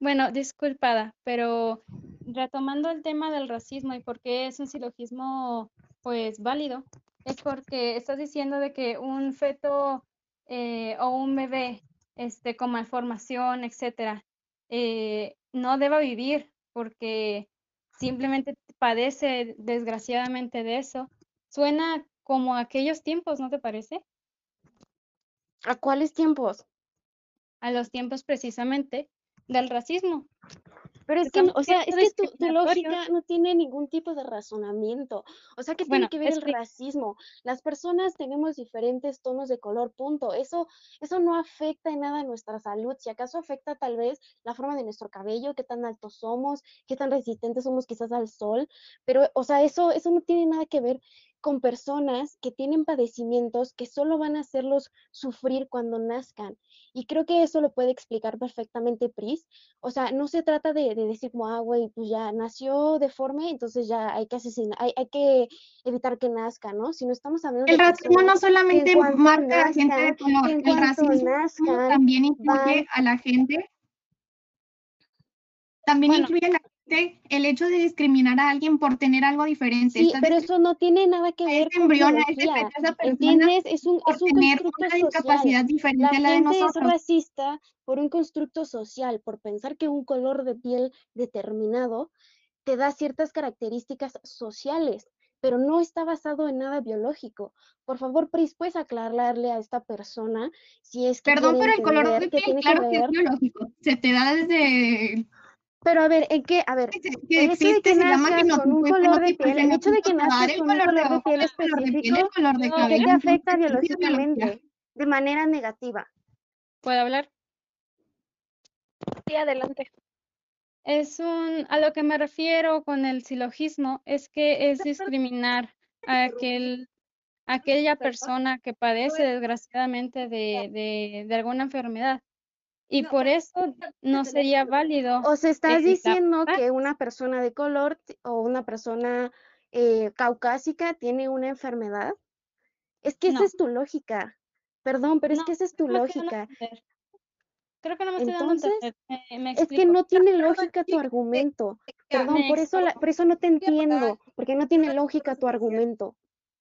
Bueno, disculpada, pero retomando el tema del racismo y por qué es un silogismo pues válido, es porque estás diciendo de que un feto eh, o un bebé este, con malformación, etcétera, eh, no deba vivir porque simplemente padece desgraciadamente de eso. Suena como aquellos tiempos, ¿no te parece? ¿A cuáles tiempos? a los tiempos precisamente del racismo. Pero es que, o sea, es que tu, tu lógica no tiene ningún tipo de razonamiento. O sea, ¿qué Bueno, tiene que ver el que- racismo? Las personas tenemos diferentes tonos de color, punto. Eso, eso no afecta en nada a nuestra salud. Si acaso afecta tal vez la forma de nuestro cabello, qué tan altos somos, qué tan resistentes somos quizás al sol. Pero, o sea, eso, eso no tiene nada que ver con personas que tienen padecimientos que solo van a hacerlos sufrir cuando nazcan. Y creo que eso lo puede explicar perfectamente Pris. O sea, no se trata de, de decir como, ah, güey, pues ya nació deforme, entonces ya hay que asesinar, hay, hay que evitar que nazca, ¿no? Sino estamos hablando El de racismo no solamente marca a la gente de nazcan, color, el racismo nazcan, también incluye van- a la gente, también Bueno. incluye a la el hecho de discriminar a alguien por tener algo diferente. Sí, pero eso no tiene nada que ver con embrión, a esa persona ¿entiendes? Es un, por es un tener una social. discapacidad La diferente a la de gente es nosotros. racista por un constructo social, por pensar que un color de piel determinado te da ciertas características sociales, pero no está basado en nada biológico. Por favor, Pris, ¿puedes aclararle a esta persona si es que Perdón, pero el color de piel, que claro que es biológico. Se te da desde Pero a ver, ¿en qué? A ver, que el hecho de existe, que nazcas con un color de piel, el hecho de que nazcas con un color de piel específico, ¿qué te afecta biológicamente? De manera negativa. ¿Puedo hablar? Sí, adelante. Es un, a lo que me refiero con el silogismo es que es discriminar a aquel, aquella persona que padece desgraciadamente de, de, de alguna enfermedad. Y No, por eso no sería válido. O sea, estás diciendo que una persona de color o una persona eh, caucásica tiene una enfermedad. Es que esa es tu lógica. Perdón, pero es que esa es tu que lógica. Creo que no me estoy dando Entonces, entender. Me, me Es que no tiene lógica tu argumento. Perdón, Me por eso, la- por eso no te entiendo, porque no tiene lógica tu argumento.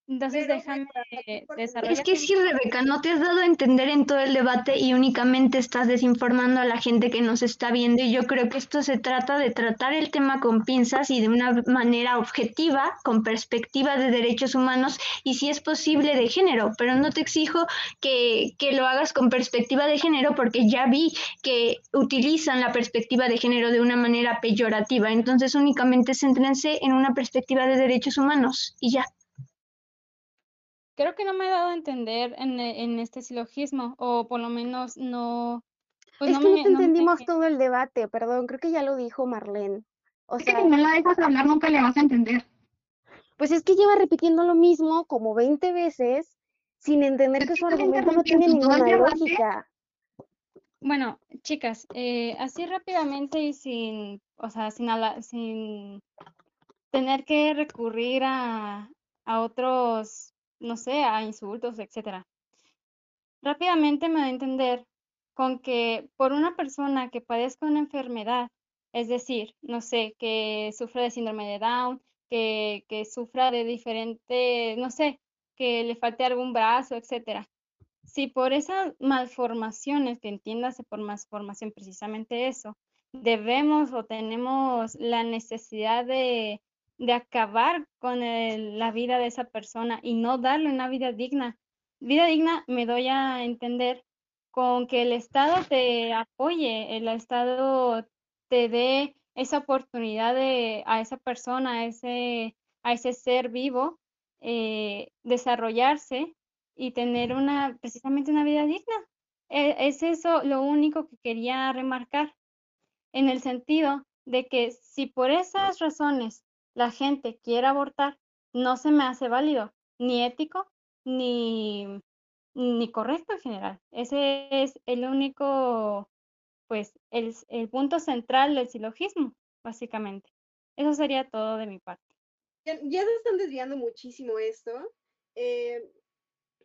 Entonces Pero, déjame bueno, por- desarrollar. Es que sí, Rebeca, no te has dado a entender en todo el debate y únicamente estás desinformando a la gente que nos está viendo y yo creo que esto se trata de tratar el tema con pinzas y de una manera objetiva, con perspectiva de derechos humanos y si es posible de género, pero no te exijo que, que lo hagas con perspectiva de género porque ya vi que utilizan la perspectiva de género de una manera peyorativa, entonces únicamente céntrense en una perspectiva de derechos humanos y ya. Creo que no me he dado a entender en, e- en este silogismo, o por lo menos no. Pues Es no que no me, te no me- entendimos todo el debate, perdón, creo que ya lo dijo Marlene. O Es que sea, si no la dejas hablar, nunca le vas a entender. pues es que lleva repitiendo lo mismo como 20 veces sin entender que su argumento no tiene ninguna lógica. Bueno, chicas, eh, así rápidamente y sin, o sea, sin, habla- sin tener que recurrir a, a otros, no sé, a insultos, etcétera. Rápidamente me da a entender con que por una persona que padezca una enfermedad, es decir, no sé, que sufra de síndrome de Down, que, que sufra de diferente, no sé, que le falte algún brazo, etcétera. Si por esas malformaciones, que entiéndase por malformación precisamente eso, debemos o tenemos la necesidad de, de acabar con el- la vida de esa persona y no darle una vida digna. Vida digna me doy a entender con que el Estado te apoye, el Estado te dé esa oportunidad de a esa persona, a ese, a ese ser vivo, eh, desarrollarse y tener una, precisamente una vida digna. E- Es eso lo único que quería remarcar, en el sentido de que si por esas razones la gente quiere abortar, no se me hace válido, ni ético, ni, ni correcto en general. Ese es el único, pues, el, el punto central del silogismo, básicamente. Eso sería todo de mi parte. Ya, se están desviando muchísimo esto. Eh,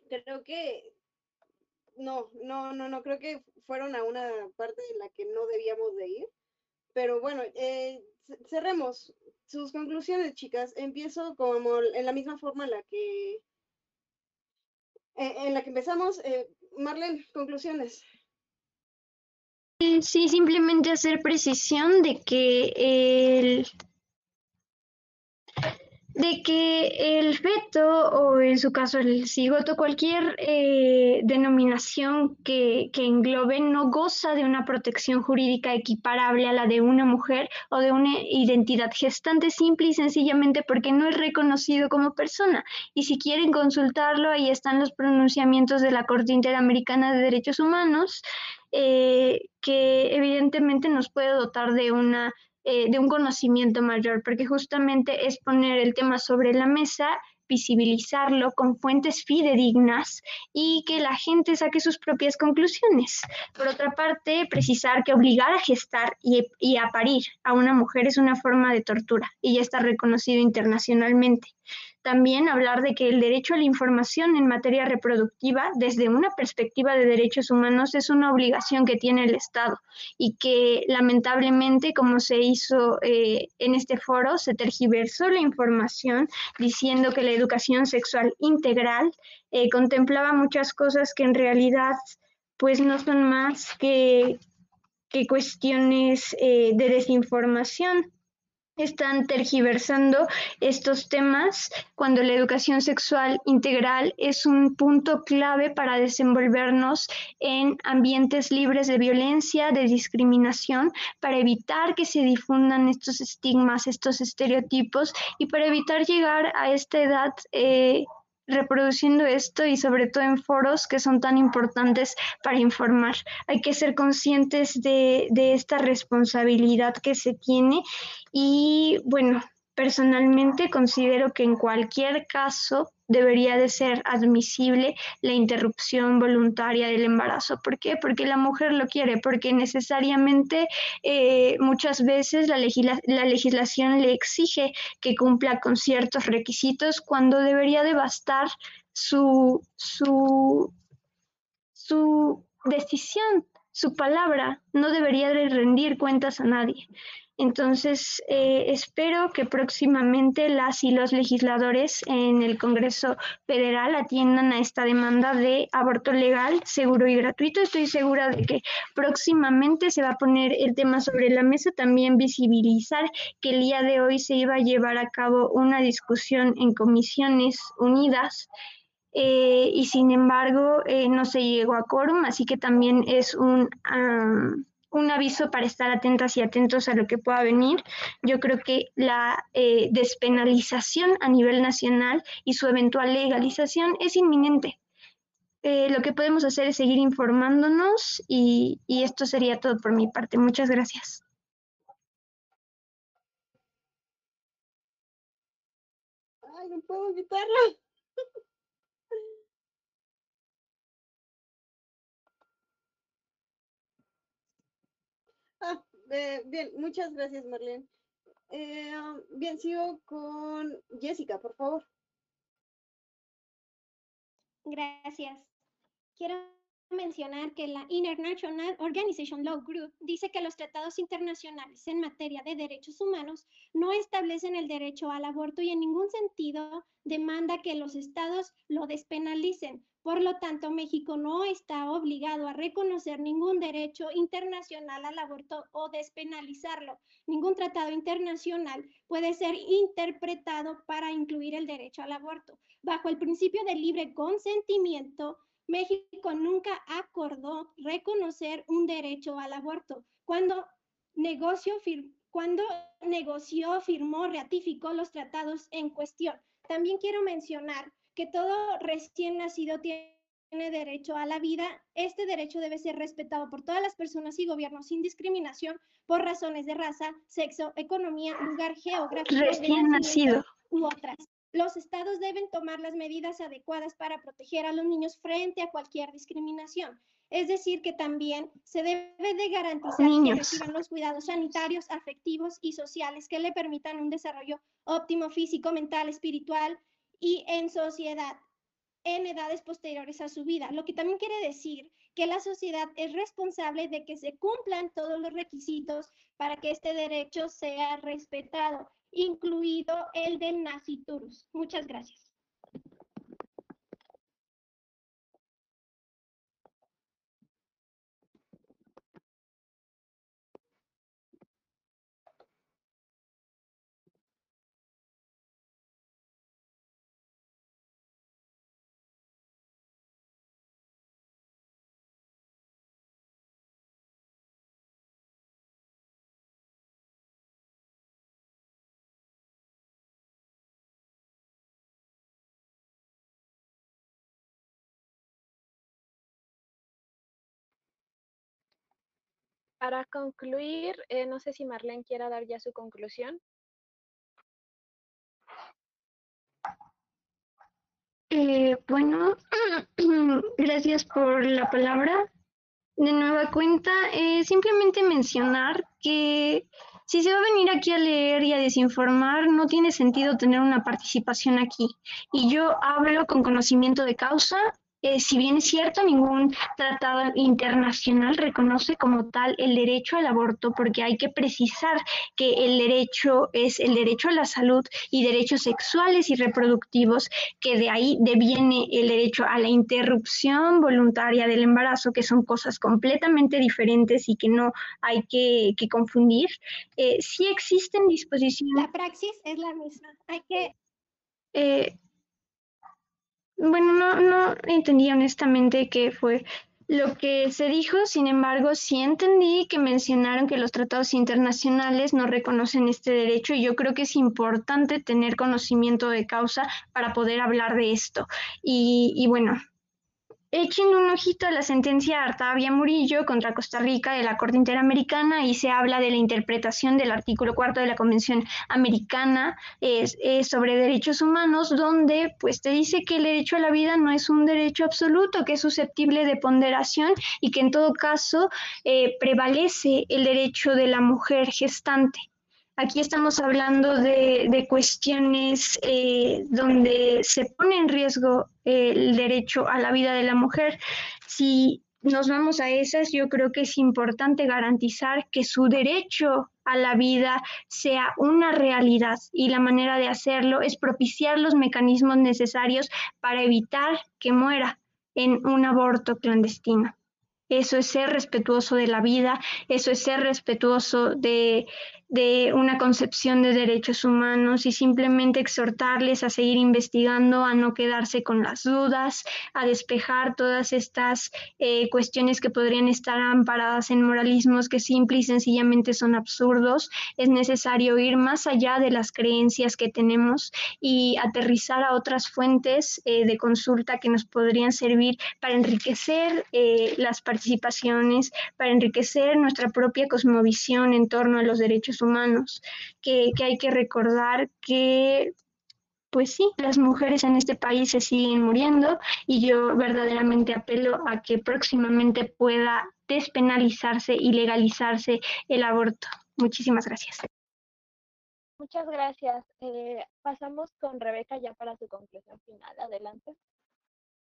creo que no, no, no, no, creo que fueron a una parte en la que no debíamos de ir. Pero bueno, eh, cerremos sus conclusiones, chicas. Empiezo como en la misma forma en la que en, en la que empezamos. Eh, Marlene, conclusiones. Sí, simplemente hacer precisión de que el, de que el feto o en su caso el cigoto, cualquier eh, denominación que, que, englobe, no goza de una protección jurídica equiparable a la de una mujer o de una identidad gestante simple y sencillamente porque no es reconocido como persona. Y si quieren consultarlo, ahí están los pronunciamientos de la Corte Interamericana de Derechos Humanos, eh, que evidentemente nos puede dotar de una eh, de un conocimiento mayor, porque justamente es poner el tema sobre la mesa, visibilizarlo con fuentes fidedignas y que la gente saque sus propias conclusiones. Por otra parte, precisar que obligar a gestar y, y a parir a una mujer es una forma de tortura y ya está reconocido internacionalmente. También hablar de que el derecho a la información en materia reproductiva desde una perspectiva de derechos humanos es una obligación que tiene el Estado y que lamentablemente, como se hizo eh, en este foro, se tergiversó la información diciendo que la educación sexual integral eh, contemplaba muchas cosas que en realidad pues no son más que, cuestiones eh, de desinformación están tergiversando estos temas cuando la educación sexual integral es un punto clave para desenvolvernos en ambientes libres de violencia, de discriminación, para evitar que se difundan estos estigmas, estos estereotipos y para evitar llegar a esta edad eh, reproduciendo esto y sobre todo en foros que son tan importantes para informar. Hay que ser conscientes de, de esta responsabilidad que se tiene y bueno, personalmente considero que en cualquier caso debería de ser admisible la interrupción voluntaria del embarazo. ¿Por qué? Porque la mujer lo quiere, porque necesariamente eh, muchas veces la, la, legislación le exige que cumpla con ciertos requisitos cuando debería de bastar su, su, su decisión, su palabra, no debería de rendir cuentas a nadie. Entonces, eh, espero que próximamente las y los legisladores en el Congreso Federal atiendan a esta demanda de aborto legal, seguro y gratuito. Estoy segura de que próximamente se va a poner el tema sobre la mesa, también visibilizar que el día de hoy se iba a llevar a cabo una discusión en comisiones unidas. Eh, y sin embargo eh, no se llegó a quórum, así que también es un un aviso para estar atentas y atentos a lo que pueda venir. Yo creo que la eh, despenalización a nivel nacional y su eventual legalización es inminente. Eh, lo que podemos hacer es seguir informándonos y, y esto sería todo por mi parte. Muchas gracias. Ay, no puedo evitarlo. Ah, eh, bien, muchas gracias, Marlene. Eh, bien, sigo con Jessica, por favor. Gracias. Quiero mencionar que la International Organization Law Group dice que los tratados internacionales en materia de derechos humanos no establecen el derecho al aborto y en ningún sentido demanda que los estados lo despenalicen. Por lo tanto, México no está obligado a reconocer ningún derecho internacional al aborto o despenalizarlo. Ningún tratado internacional puede ser interpretado para incluir el derecho al aborto. Bajo el principio del libre consentimiento, México nunca acordó reconocer un derecho al aborto. Cuando negoció, cuando negoció, firmó, ratificó los tratados en cuestión. También quiero mencionar que todo recién nacido tiene derecho a la vida. Este derecho debe ser respetado por todas las personas y gobiernos sin discriminación por razones de raza, sexo, economía, lugar geográfico, recién nacido u otras. Los estados deben tomar las medidas adecuadas para proteger a los niños frente a cualquier discriminación. Es decir, que también se debe de garantizar que reciban los cuidados sanitarios, afectivos y sociales que le permitan un desarrollo óptimo físico, mental, espiritual y en sociedad en edades posteriores a su vida, lo que también quiere decir que la sociedad es responsable de que se cumplan todos los requisitos para que este derecho sea respetado, incluido el del naciturus. Muchas gracias. Para concluir, eh, no sé si Marlene quiera dar ya su conclusión. Eh, bueno, gracias por la palabra. De nueva cuenta, eh, simplemente mencionar que si se va a venir aquí a leer y a desinformar, no tiene sentido tener una participación aquí. Y yo hablo con conocimiento de causa eh, si bien es cierto, ningún tratado internacional reconoce como tal el derecho al aborto, porque hay que precisar que el derecho es el derecho a la salud y derechos sexuales y reproductivos, que de ahí deviene el derecho a la interrupción voluntaria del embarazo, que son cosas completamente diferentes y que no hay que, confundir. Eh, sí existen disposiciones. La praxis es la misma. Hay que... Eh, bueno, no, no entendí honestamente qué fue lo que se dijo, sin embargo, sí entendí que mencionaron que los tratados internacionales no reconocen este derecho y yo creo que es importante tener conocimiento de causa para poder hablar de esto. Y, y bueno, Echen un ojito a la sentencia Artavia Murillo contra Costa Rica de la Corte Interamericana y se habla de la interpretación del artículo cuarto de la Convención Americana sobre Derechos Humanos, donde pues te dice que el derecho a la vida no es un derecho absoluto, que es susceptible de ponderación y que en todo caso eh, prevalece el derecho de la mujer gestante. Aquí estamos hablando de, cuestiones eh, donde se pone en riesgo eh, el derecho a la vida de la mujer. Si nos vamos a esas, yo creo que es importante garantizar que su derecho a la vida sea una realidad y la manera de hacerlo es propiciar los mecanismos necesarios para evitar que muera en un aborto clandestino. Eso es ser respetuoso de la vida, eso es ser respetuoso de, de una concepción de derechos humanos y simplemente exhortarles a seguir investigando, a no quedarse con las dudas, a despejar todas estas eh, cuestiones que podrían estar amparadas en moralismos que simple y sencillamente son absurdos. Es necesario ir más allá de las creencias que tenemos y aterrizar a otras fuentes eh, de consulta que nos podrían servir para enriquecer eh, las participaciones, para enriquecer nuestra propia cosmovisión en torno a los derechos humanos, que, hay que recordar que pues sí, las mujeres en este país se siguen muriendo y yo verdaderamente apelo a que próximamente pueda despenalizarse y legalizarse el aborto. Muchísimas gracias. Muchas gracias. Eh, pasamos con Rebeca ya para su conclusión final. Adelante.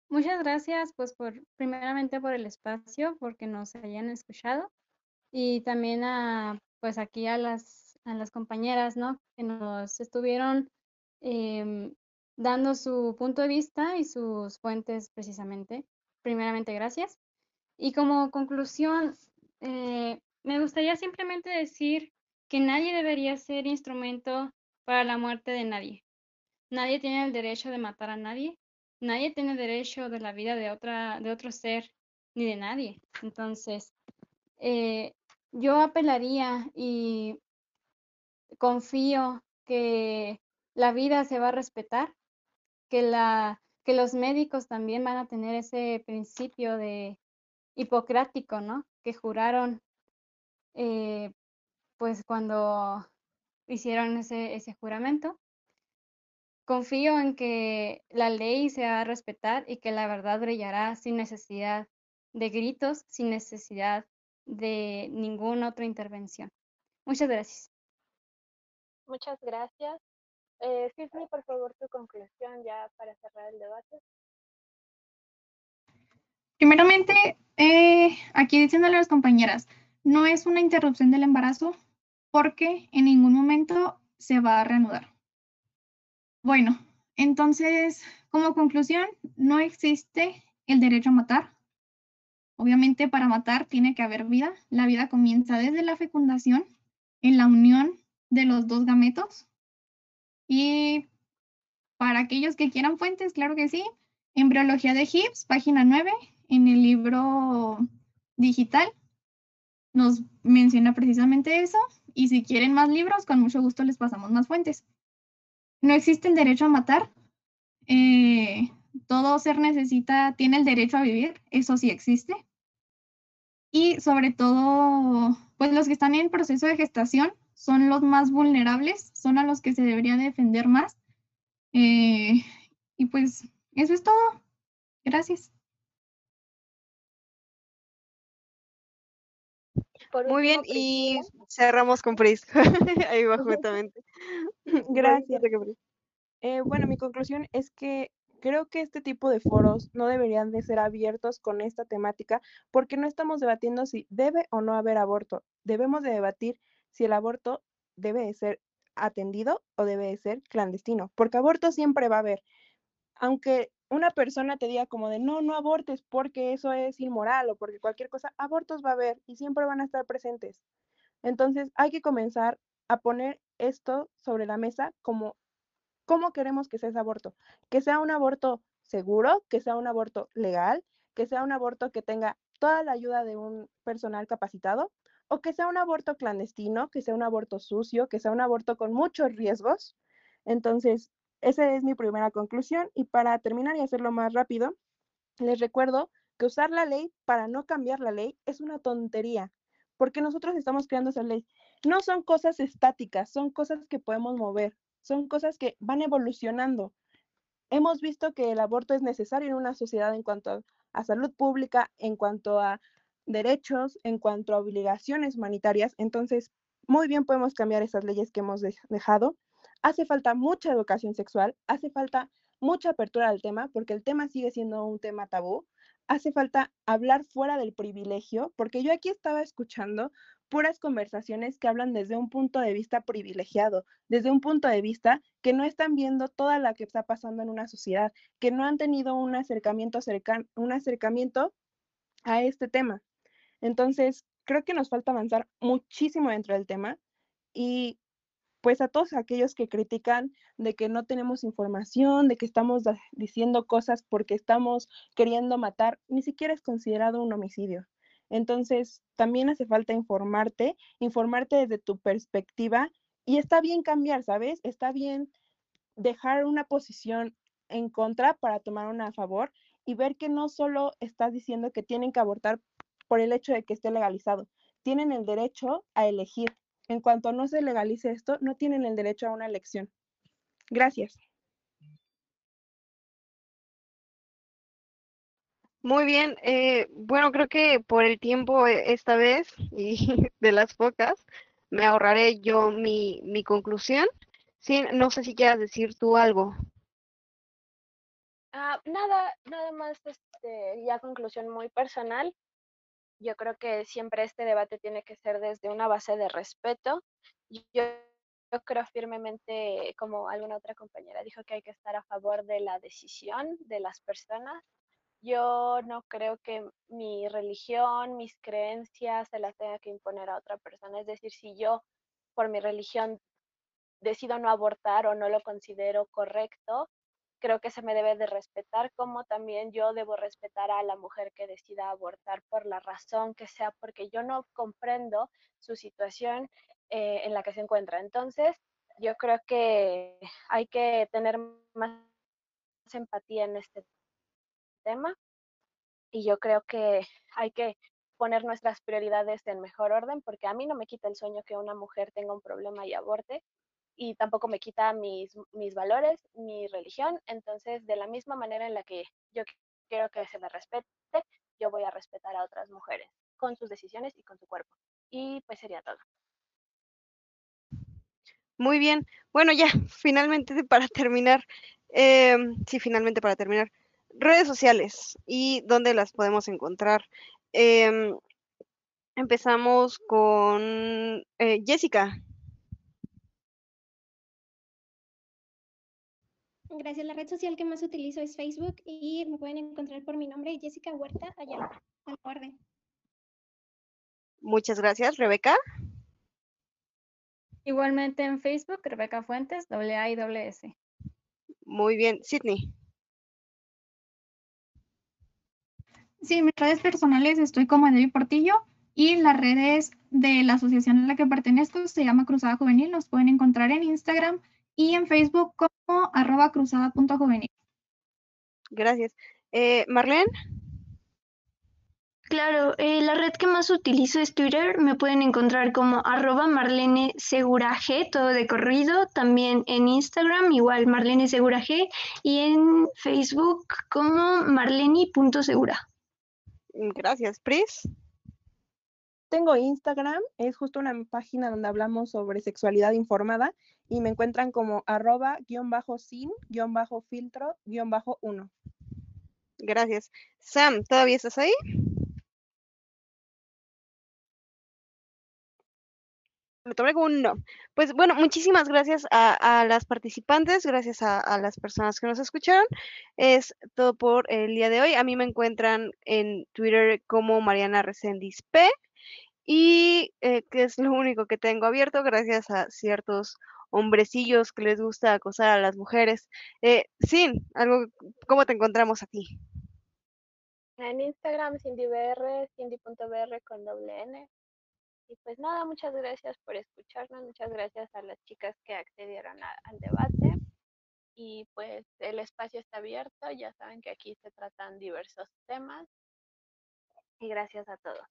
Muchas gracias, pues por primeramente por el espacio, porque nos hayan escuchado y también a pues aquí a las, a las compañeras, ¿no? Que nos estuvieron em, dando su punto de vista y sus fuentes precisamente. Primeramente, gracias. Y como conclusión, eh, me gustaría simplemente decir que nadie debería ser instrumento para la muerte de nadie. Nadie tiene el derecho de matar a nadie. Nadie tiene derecho de la vida de, otra, de otro ser ni de nadie. Entonces, eh, yo apelaría y confío que la vida se va a respetar, que, la, que los médicos también van a tener ese principio de hipocrático, ¿no? Que juraron, eh, pues cuando hicieron ese, ese juramento. Confío en que la ley se va a respetar y que la verdad brillará sin necesidad de gritos, sin necesidad de ninguna otra intervención. Muchas gracias. Muchas gracias. Eh, por favor, tu conclusión ya para cerrar el debate. Primeramente, eh, aquí diciéndole a las compañeras, no es una interrupción del embarazo porque en ningún momento se va a reanudar. Bueno, entonces, como conclusión, no existe el derecho a matar, Obviamente para matar tiene que haber vida. La vida comienza desde la fecundación, en la unión de los dos gametos. Y para aquellos que quieran fuentes, claro que sí, Embriología de Hips, página 9, en el libro digital, nos menciona precisamente eso. Y si quieren más libros, con mucho gusto les pasamos más fuentes. No existe el derecho a matar. Eh, todo ser necesita, tiene el derecho a vivir, eso sí existe y sobre todo pues los que están en proceso de gestación son los más vulnerables, son a los que se debería defender más. Eh, y pues eso es todo. Gracias. Muy bien, y cerramos con Pris. Ahí va justamente. Gracias. Eh, bueno, mi conclusión es que creo que este tipo de foros no deberían de ser abiertos con esta temática porque no estamos debatiendo si debe o no haber aborto. Debemos de debatir si el aborto debe de ser atendido o debe de ser clandestino, porque aborto siempre va a haber. Aunque una persona te diga como de no, no abortes porque eso es inmoral o porque cualquier cosa, abortos va a haber y siempre van a estar presentes. Entonces hay que comenzar a poner esto sobre la mesa como cómo queremos que sea ese aborto. Que sea un aborto seguro, que sea un aborto legal, que sea un aborto que tenga toda la ayuda de un personal capacitado o que sea un aborto clandestino, que sea un aborto sucio, que sea un aborto con muchos riesgos. Entonces, esa es mi primera conclusión y para terminar y hacerlo más rápido, les recuerdo que usar la ley para no cambiar la ley es una tontería, porque nosotros estamos creando esa ley. No son cosas estáticas, son cosas que podemos mover, son cosas que van evolucionando. Hemos visto que el aborto es necesario en una sociedad en cuanto a salud pública, en cuanto a derechos, en cuanto a obligaciones humanitarias. Entonces, muy bien podemos cambiar esas leyes que hemos dejado hace falta mucha educación sexual, hace falta mucha apertura al tema, porque el tema sigue siendo un tema tabú. Hace falta hablar fuera del privilegio, porque yo aquí estaba escuchando puras conversaciones que hablan desde un punto de vista privilegiado, desde un punto de vista que no están viendo toda la que está pasando en una sociedad, que no han tenido un acercamiento cercano, un acercamiento a este tema. Entonces, creo que nos falta avanzar muchísimo dentro del tema y pues a todos aquellos que critican de que no tenemos información, de que estamos diciendo cosas porque estamos queriendo matar, ni siquiera es considerado un homicidio. Entonces, también hace falta informarte, informarte desde tu perspectiva y está bien cambiar, ¿sabes? Está bien dejar una posición en contra para tomar una a favor y ver que no solo estás diciendo que tienen que abortar por el hecho de que esté legalizado, tienen el derecho a elegir en cuanto no se legalice esto, no tienen el derecho a una elección. Gracias. Muy bien, eh, bueno, creo que por el tiempo eh, esta vez y de las pocas, me ahorraré yo mi, conclusión. Sí, no sé si quieras decir tú algo. Ah, nada, nada más, este, ya conclusión muy personal yo creo que siempre este debate tiene que ser desde una base de respeto. Yo creo firmemente, como alguna otra compañera dijo, que hay que estar a favor de la decisión de las personas. Yo no creo que mi religión, mis creencias se las tenga que imponer a otra persona. Es decir, si yo por mi religión decido no abortar o no lo considero correcto, creo que se me debe de respetar, como también yo debo respetar a la mujer que decida abortar por la razón que sea, porque yo no comprendo su situación eh, en la que se encuentra. Entonces, yo creo que hay que tener más empatía en este tema y yo creo que hay que poner nuestras prioridades en mejor orden porque a mí no me quita el sueño que una mujer tenga un problema y aborte, y tampoco me quita mis, mis valores, mi religión. Entonces, de la misma manera en la que yo quiero que se me respete, yo voy a respetar a otras mujeres con sus decisiones y con su cuerpo. Y pues sería todo. Muy bien. Bueno, ya, finalmente para terminar, em, sí, finalmente para terminar, redes sociales y dónde las podemos encontrar. Em, empezamos con eh, Jessica. Gracias. La red social que más utilizo es Facebook y me pueden encontrar por mi nombre, Jessica Huerta, allá al orden. Muchas gracias, Rebeca. Igualmente en Facebook, Rebeca Fuentes, doble A y doble S. Muy bien, Sidney. Sí, en mis redes personales estoy como David Portillo y las redes de la asociación a la que pertenezco se llama Cruzada Juvenil. Nos pueden encontrar en Instagram y en Facebook como arroba cruzada.juvenil. Gracias. Eh, Marlene. Claro, eh, la red que más utilizo es Twitter. Me pueden encontrar como arroba Marlene Segura G, todo de corrido. También en Instagram, igual Marlene Segura G. Y en Facebook como marleni.segura. Gracias, Pris. Tengo Instagram, es justo una página donde hablamos sobre sexualidad informada y me encuentran como arroba guion bajo sin guion bajo filtro guion bajo uno. Gracias. Sam, ¿todavía estás ahí? Lo tomé como un no. Pues bueno, muchísimas gracias a, las participantes, gracias a, a, las personas que nos escucharon. Es todo por el día de hoy. A mí me encuentran en Twitter como Mariana Resendiz P. Y eh, que es lo único que tengo abierto gracias a ciertos hombrecillos que les gusta acosar a las mujeres. Eh, Sin, algo, ¿cómo te encontramos a ti? En Instagram, CindyBR, Cindy.br con doble N. Y pues nada, muchas gracias por escucharnos, muchas gracias a las chicas que accedieron al debate. Y pues el espacio está abierto, ya saben que aquí se tratan diversos temas. Y gracias a todos.